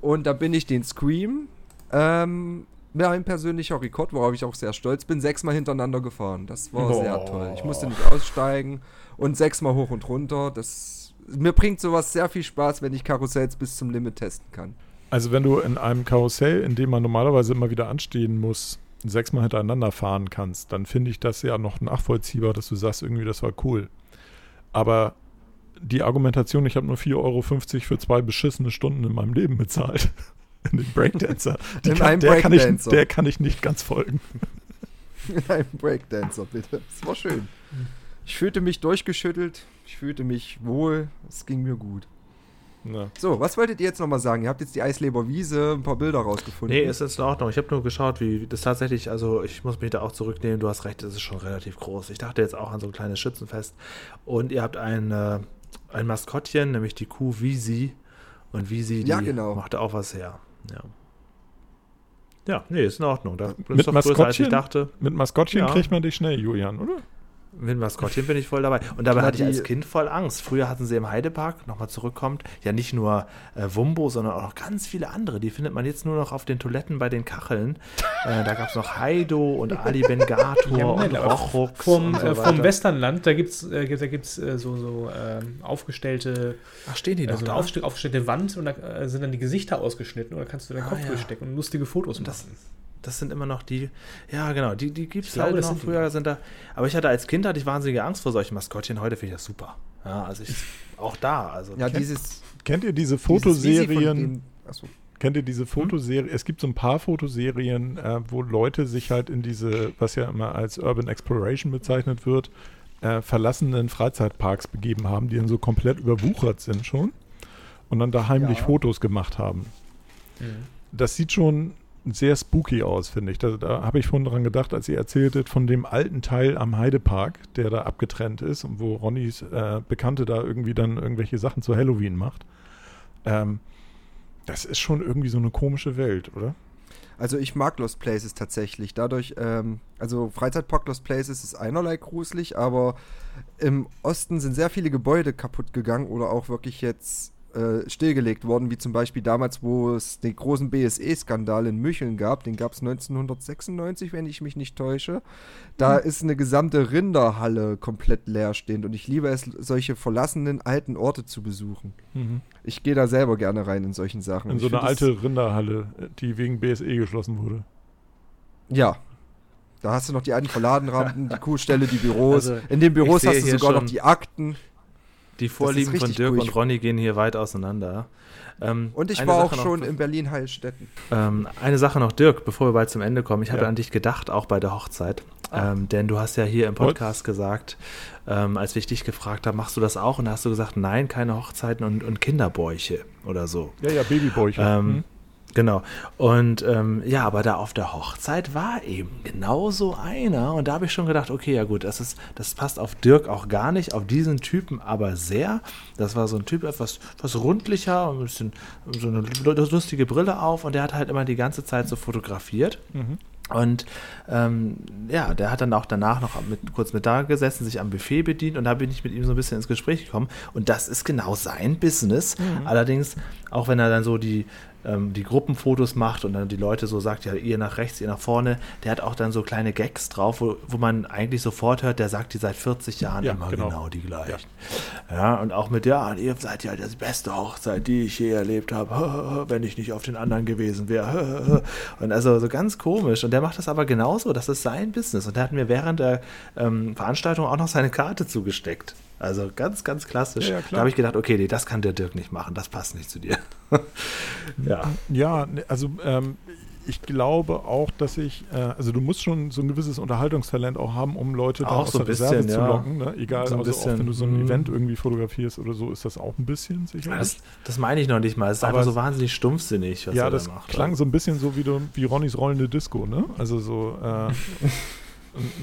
Und da bin ich den Scream, ähm, mein persönlicher Rekord, worauf ich auch sehr stolz bin, sechsmal hintereinander gefahren. Das war Boah. sehr toll. Ich musste nicht aussteigen und sechsmal hoch und runter. Das, mir bringt sowas sehr viel Spaß, wenn ich Karussells bis zum Limit testen kann. Also wenn du in einem Karussell, in dem man normalerweise immer wieder anstehen muss, sechsmal hintereinander fahren kannst, dann finde ich das ja noch nachvollziehbar, dass du sagst, irgendwie, das war cool. Aber die Argumentation, ich habe nur 4,50 Euro für zwei beschissene Stunden in meinem Leben bezahlt. (laughs) In den Breakdancer. In kann, einem der, kann ich, Breakdancer. der kann ich nicht ganz folgen. (laughs) In einem Breakdancer, bitte. Es war schön. Ich fühlte mich durchgeschüttelt. Ich fühlte mich wohl. Es ging mir gut. Na. So, was wolltet ihr jetzt nochmal sagen? Ihr habt jetzt die Eisleber Wiese, ein paar Bilder rausgefunden. Nee, ist jetzt in Ordnung. Ich habe nur geschaut, wie das tatsächlich, also ich muss mich da auch zurücknehmen, du hast recht, es ist schon relativ groß. Ich dachte jetzt auch an so ein kleines Schützenfest. Und ihr habt ein, äh, ein Maskottchen, nämlich die Kuh Visi. Und Visi, die Ja, genau. macht auch was her. Ja. Ja, nee, ist in Ordnung. Das ist Mit doch größer, als ich Maskottchen? dachte. Mit Maskottchen Ja. kriegt man dich schnell, Julian, oder? Mit Maskottchen bin ich voll dabei. Und dabei hatte ich als Kind voll Angst. Früher hatten sie im Heidepark, nochmal zurückkommt, ja nicht nur äh, Wumbo, sondern auch noch ganz viele andere. Die findet man jetzt nur noch auf den Toiletten bei den Kacheln. (laughs) Äh, da gab es noch Heido und Ali Bengator (laughs) Ja, und Rochrux vom, so äh, vom. Westernland, da gibt es äh, da gibt's, äh, so, so ähm, aufgestellte, Ach, stehen die noch also eine da? aufgestellte Wand und da äh, sind dann die Gesichter ausgeschnitten und da kannst du deinen Ah, Kopf ja. durchstecken und lustige Fotos Und das- machen. Das sind immer noch die, ja genau, die, die gibt es halt noch. die Früher sind da, aber ich hatte als Kind hatte ich wahnsinnige Angst vor solchen Maskottchen. Heute finde ich das super. Ja, also ich, (laughs) auch da, also Ja, kennt- dieses. Kennt ihr diese Fotoserien? Achso. Kennt ihr diese Fotoserien? Es gibt so ein paar Fotoserien, äh, wo Leute sich halt in diese, was ja immer als Urban Exploration bezeichnet wird, äh, verlassenen Freizeitparks begeben haben, die dann so komplett überwuchert sind schon und dann da heimlich Ja. Fotos gemacht haben. Mhm. Das sieht schon sehr spooky aus, finde ich. Da, da habe ich vorhin dran gedacht, als ihr erzähltet von dem alten Teil am Heidepark, der da abgetrennt ist und wo Ronnys äh, Bekannte da irgendwie dann irgendwelche Sachen zu Halloween macht. Ähm, das ist schon irgendwie so eine komische Welt, oder? Also ich mag Lost Places tatsächlich. Dadurch, ähm, also Freizeitpark Lost Places ist einerlei gruselig, aber im Osten sind sehr viele Gebäude kaputt gegangen oder auch wirklich jetzt äh, stillgelegt worden, wie zum Beispiel damals, wo es den großen BSE-Skandal in Mücheln gab. Den gab es 1996, wenn ich mich nicht täusche. Da ist eine gesamte Rinderhalle komplett leerstehend und ich liebe es, solche verlassenen alten Orte zu besuchen. Ich gehe da selber gerne rein in solchen Sachen. In Ich so eine alte Rinderhalle, die wegen BSE geschlossen wurde. Ja. Da hast du noch die alten Verladenrampen, die (laughs) Kuhstelle, die Büros. Also, In den Büros hast du sogar noch die Akten. Die Vorlieben von Dirk cool. und Ronny gehen hier weit auseinander. Ähm, Und ich eine war auch Sache noch, schon in Berlin-Heilstätten. Ähm, eine Sache noch, Dirk, bevor wir bald zum Ende kommen. Ich habe Ja. an dich gedacht, auch bei der Hochzeit. Ah. Ähm, denn du hast ja hier im? Podcast gesagt, ähm, als ich dich gefragt habe, machst du das auch? Und da hast du gesagt, nein, keine Hochzeiten und, und Kinderbäuche oder so. Ja, ja, Babybäuche. Ähm, Hm? Genau. Und ähm, ja, aber da auf der Hochzeit war eben genau so einer. Und da habe ich schon gedacht, okay, ja gut, das, ist, das passt auf Dirk auch gar nicht, auf diesen Typen aber sehr. Das war so ein Typ, etwas, etwas rundlicher, ein bisschen so eine lustige Brille auf und der hat halt immer die ganze Zeit so fotografiert. Mhm. Und ähm, ja, der hat dann auch danach noch mit, kurz mit da gesessen, sich am Buffet bedient und da bin ich mit ihm so ein bisschen ins Gespräch gekommen. Und das ist genau sein Business. Allerdings, auch wenn er dann so die, ähm, die Gruppenfotos macht und dann die Leute so sagt, ja, ihr nach rechts, ihr nach vorne, der hat auch dann so kleine Gags drauf, wo, wo man eigentlich sofort hört, der sagt die seit 40 Jahren Ja, immer genau. genau, die gleichen. Ja. und auch mit, ja, ihr seid ja die beste Hochzeit, die ich je erlebt habe, (laughs) wenn ich nicht auf den anderen gewesen wäre. (laughs) Und also so ganz komisch. Und der macht das aber genauso, das ist sein Business. Und der hat mir während der ähm, Veranstaltung auch noch seine Karte zugesteckt. Also ganz, ganz klassisch. Ja, ja, da habe ich gedacht, okay, nee, das kann der Dirk nicht machen, das passt nicht zu dir. (laughs) ja. Ja, ne, also ähm, ich glaube auch, dass ich, äh, also du musst schon so ein gewisses Unterhaltungstalent auch haben, um Leute da Auch aus so der ein Reserve bisschen, zu ja. locken. Ne? Egal, So ein also auch bisschen, wenn du so ein mhm. Event irgendwie fotografierst oder so, ist das auch ein bisschen sicherlich. Das, das meine ich noch nicht mal. Es ist Aber einfach so wahnsinnig stumpfsinnig, was ja, er das da macht. klang so ein bisschen so wie, du, wie Ronnys rollende Disco, ne? Also so, äh, (laughs)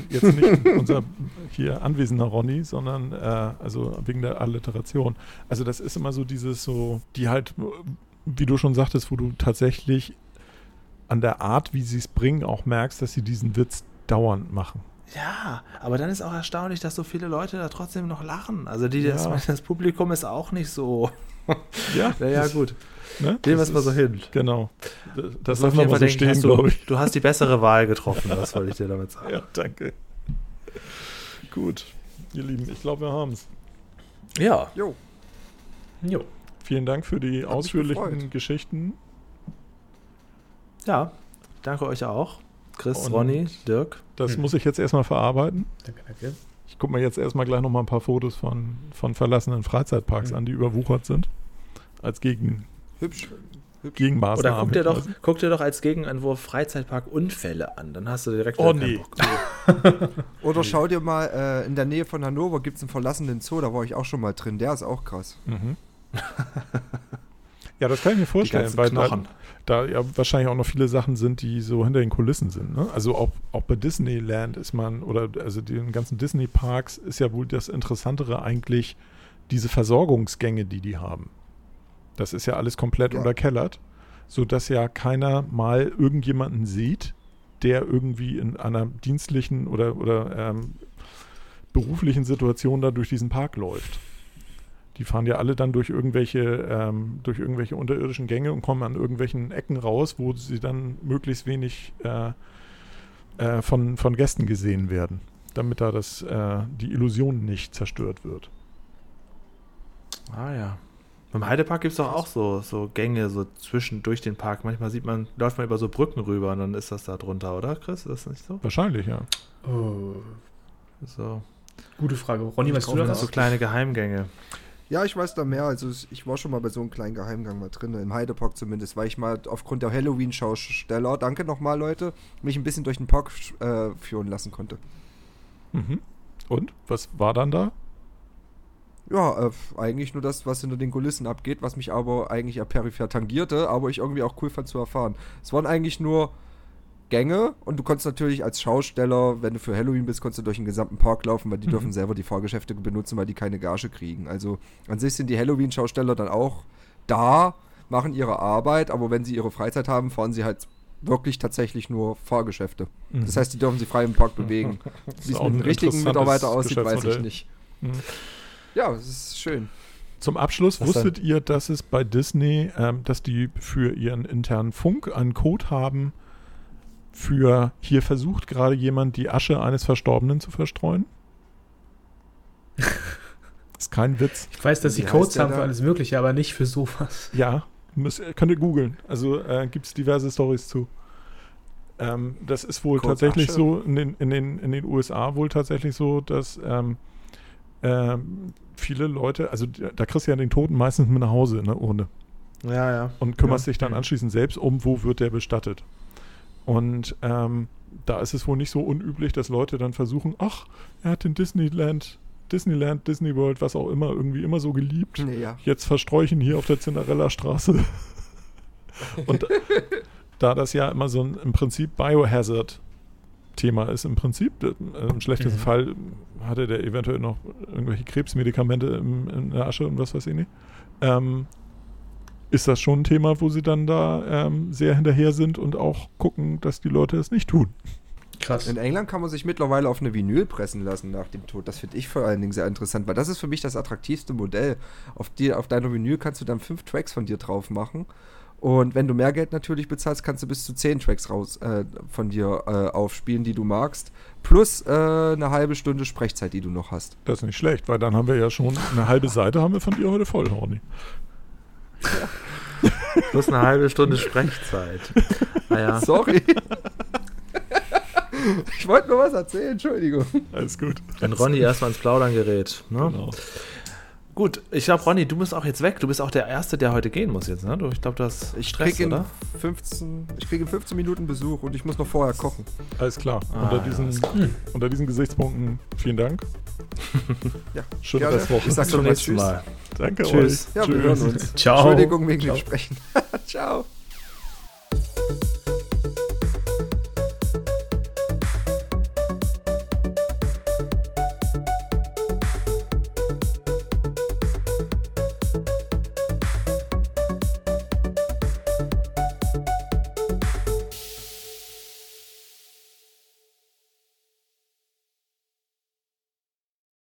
jetzt nicht unser hier anwesender Ronny, sondern äh, also wegen der Alliteration. Also das ist immer so dieses so, die halt, wie du schon sagtest, wo du tatsächlich an der Art, wie sie es bringen, auch merkst, dass sie diesen Witz dauernd machen. Ja, aber dann ist auch erstaunlich, dass so viele Leute da trotzdem noch lachen. Also die, das, Ja. (laughs) das Publikum ist auch nicht so. Ja, (laughs) Naja, das- gut. Ne? Nehmen wir Das es mal so hin. Genau. Das, lassen wir mal so denke ich, stehen, glaube ich. du hast die bessere Wahl getroffen, das wollte ich dir damit sagen. Ja, danke. Gut, ihr Lieben, ich glaube, wir haben es. Ja, Jo, Jo. Vielen Dank für die mich ausführlichen. Geschichten. ja. Danke euch auch. Chris, Und- Ronny, Dirk. Das Hm. muss ich jetzt erstmal verarbeiten. Danke, danke. Ich gucke mir jetzt erstmal gleich nochmal ein paar Fotos von, von verlassenen Freizeitparks Mhm. an, die überwuchert sind. Als Gegen, hübsch. Gegenmaßnahme. Oder guck dir, doch, guck dir doch als Gegenentwurf Freizeitpark-Unfälle an. Dann hast du direkt Oh nee. Bock. (laughs) Oder schau dir mal, äh, in der Nähe von Hannover gibt es einen verlassenen Zoo, da war ich auch schon mal drin. Der ist auch krass. Mhm. (laughs) ja, das kann ich mir vorstellen, weil da, da ja wahrscheinlich auch noch viele Sachen sind, die so hinter den Kulissen sind. Ne? Also auch, auch bei Disneyland ist man, oder also den ganzen Disney-Parks ist ja wohl das Interessantere eigentlich diese Versorgungsgänge, die die haben. Das ist ja alles komplett Ja. unterkellert, sodass ja keiner mal irgendjemanden sieht, der irgendwie in einer dienstlichen oder, oder ähm, beruflichen Situation da durch diesen Park läuft. Die fahren ja alle dann durch irgendwelche, ähm, durch irgendwelche unterirdischen Gänge und kommen an irgendwelchen Ecken raus, wo sie dann möglichst wenig äh, äh, von, von Gästen gesehen werden, damit da das, äh, die Illusion nicht zerstört wird. Ah ja. Beim Heidepark gibt es doch auch so, so Gänge so zwischen durch den Park. Manchmal sieht man, läuft man über so Brücken rüber und dann ist das da drunter, oder Chris? Ist das nicht so? Wahrscheinlich, ja. Oh, So, gute Frage. Ronny, weißt du das so kleine Geheimgänge. Ja, ich weiß da mehr. Also ich war schon mal bei so einem kleinen Geheimgang mal drin, im Heidepark zumindest, weil ich mal aufgrund der Halloween-Schausteller, danke nochmal Leute, mich ein bisschen durch den Park äh, führen lassen konnte. Mhm. Und? Was war dann da? Ja, äh, eigentlich nur das, was hinter den Kulissen abgeht, was mich aber eigentlich eher peripher tangierte, aber ich irgendwie auch cool fand zu erfahren. Es waren eigentlich nur Gänge und du konntest natürlich als Schausteller, wenn du für Halloween bist, konntest du durch den gesamten Park laufen, weil die Mhm. dürfen selber die Fahrgeschäfte benutzen, weil die keine Gage kriegen. Also an sich sind die Halloween-Schausteller dann auch da, machen ihre Arbeit, aber wenn sie ihre Freizeit haben, fahren sie halt wirklich tatsächlich nur Fahrgeschäfte. Mhm. Das heißt, die dürfen sich frei im Park bewegen. (laughs) Wie es mit dem ein richtigen Mitarbeiter aussieht, weiß ich nicht. Mhm. Ja, es ist schön. Zum Abschluss, Was wusstet ihr, dass es bei Disney, ähm, dass die für ihren internen Funk einen Code haben für hier versucht gerade jemand die Asche eines Verstorbenen zu verstreuen? (laughs) ist kein Witz. Ich weiß, dass sie Codes haben für alles Mögliche, aber nicht für sowas. Ja, müsst, könnt ihr googeln. Also äh, gibt es diverse Stories zu. Ähm, das ist wohl Code tatsächlich Asche? so in den, in, den, in den USA wohl tatsächlich so, dass ähm, ähm, viele Leute, also da kriegst du ja den Toten meistens mit nach Hause in der Urne. Ja, ja. und kümmerst Ja. dich dann Mhm. anschließend selbst um, wo wird der bestattet. Und ähm, da ist es wohl nicht so unüblich, dass Leute dann versuchen, ach, er hat den Disneyland, Disneyland, Disney World, was auch immer, irgendwie immer so geliebt. Nee, ja. Jetzt versträuchen hier auf der Cinderella-Straße. (laughs) und da das ja immer so ein im Prinzip Biohazard-Thema ist, im Prinzip, äh, im schlechtesten Mhm. Fall hatte der eventuell noch irgendwelche Krebsmedikamente im, in der Asche und was weiß ich nicht. Ähm, ist das schon ein Thema, wo sie dann da ähm, sehr hinterher sind und auch gucken, dass die Leute es nicht tun. Krass. In England kann man sich mittlerweile auf eine Vinyl pressen lassen nach dem Tod. Das finde ich vor allen Dingen sehr interessant, weil das ist für mich das attraktivste Modell. Auf, die, auf deiner Vinyl kannst du dann fünf Tracks von dir drauf machen. Und wenn du mehr Geld natürlich bezahlst, kannst du bis zu zehn Tracks raus äh, von dir äh, aufspielen, die du magst. Plus äh, eine halbe Stunde Sprechzeit, die du noch hast. Das ist nicht schlecht, weil dann haben wir ja schon eine halbe Seite haben wir von dir heute voll, Horny. (laughs) Plus eine halbe Stunde Sprechzeit. (laughs) Naja. Sorry. ich wollte nur was erzählen, Entschuldigung. Alles gut. Wenn Ronny erstmal ins Plaudern gerät. Ne? Genau. Gut, ich glaube, Ronny, du bist auch jetzt weg. Du bist auch der Erste, der heute gehen muss jetzt, ne? Du, ich glaube, du hast Ich Stress, kriege in, oder? 15 ich krieg in 15 Minuten Besuch und ich muss noch vorher kochen. Alles klar. Ah, unter, ja, diesen, ist unter diesen Gesichtspunkten vielen Dank. (laughs) Ja, Schöne gerne. Restwoche. Ich sag Bis schon zum mal nächsten Tschüss. Mal. Danke Tschüss. euch. Ja, wir hören uns. Ciao. Entschuldigung wegen Ciao. dem Sprechen. (laughs) Ciao.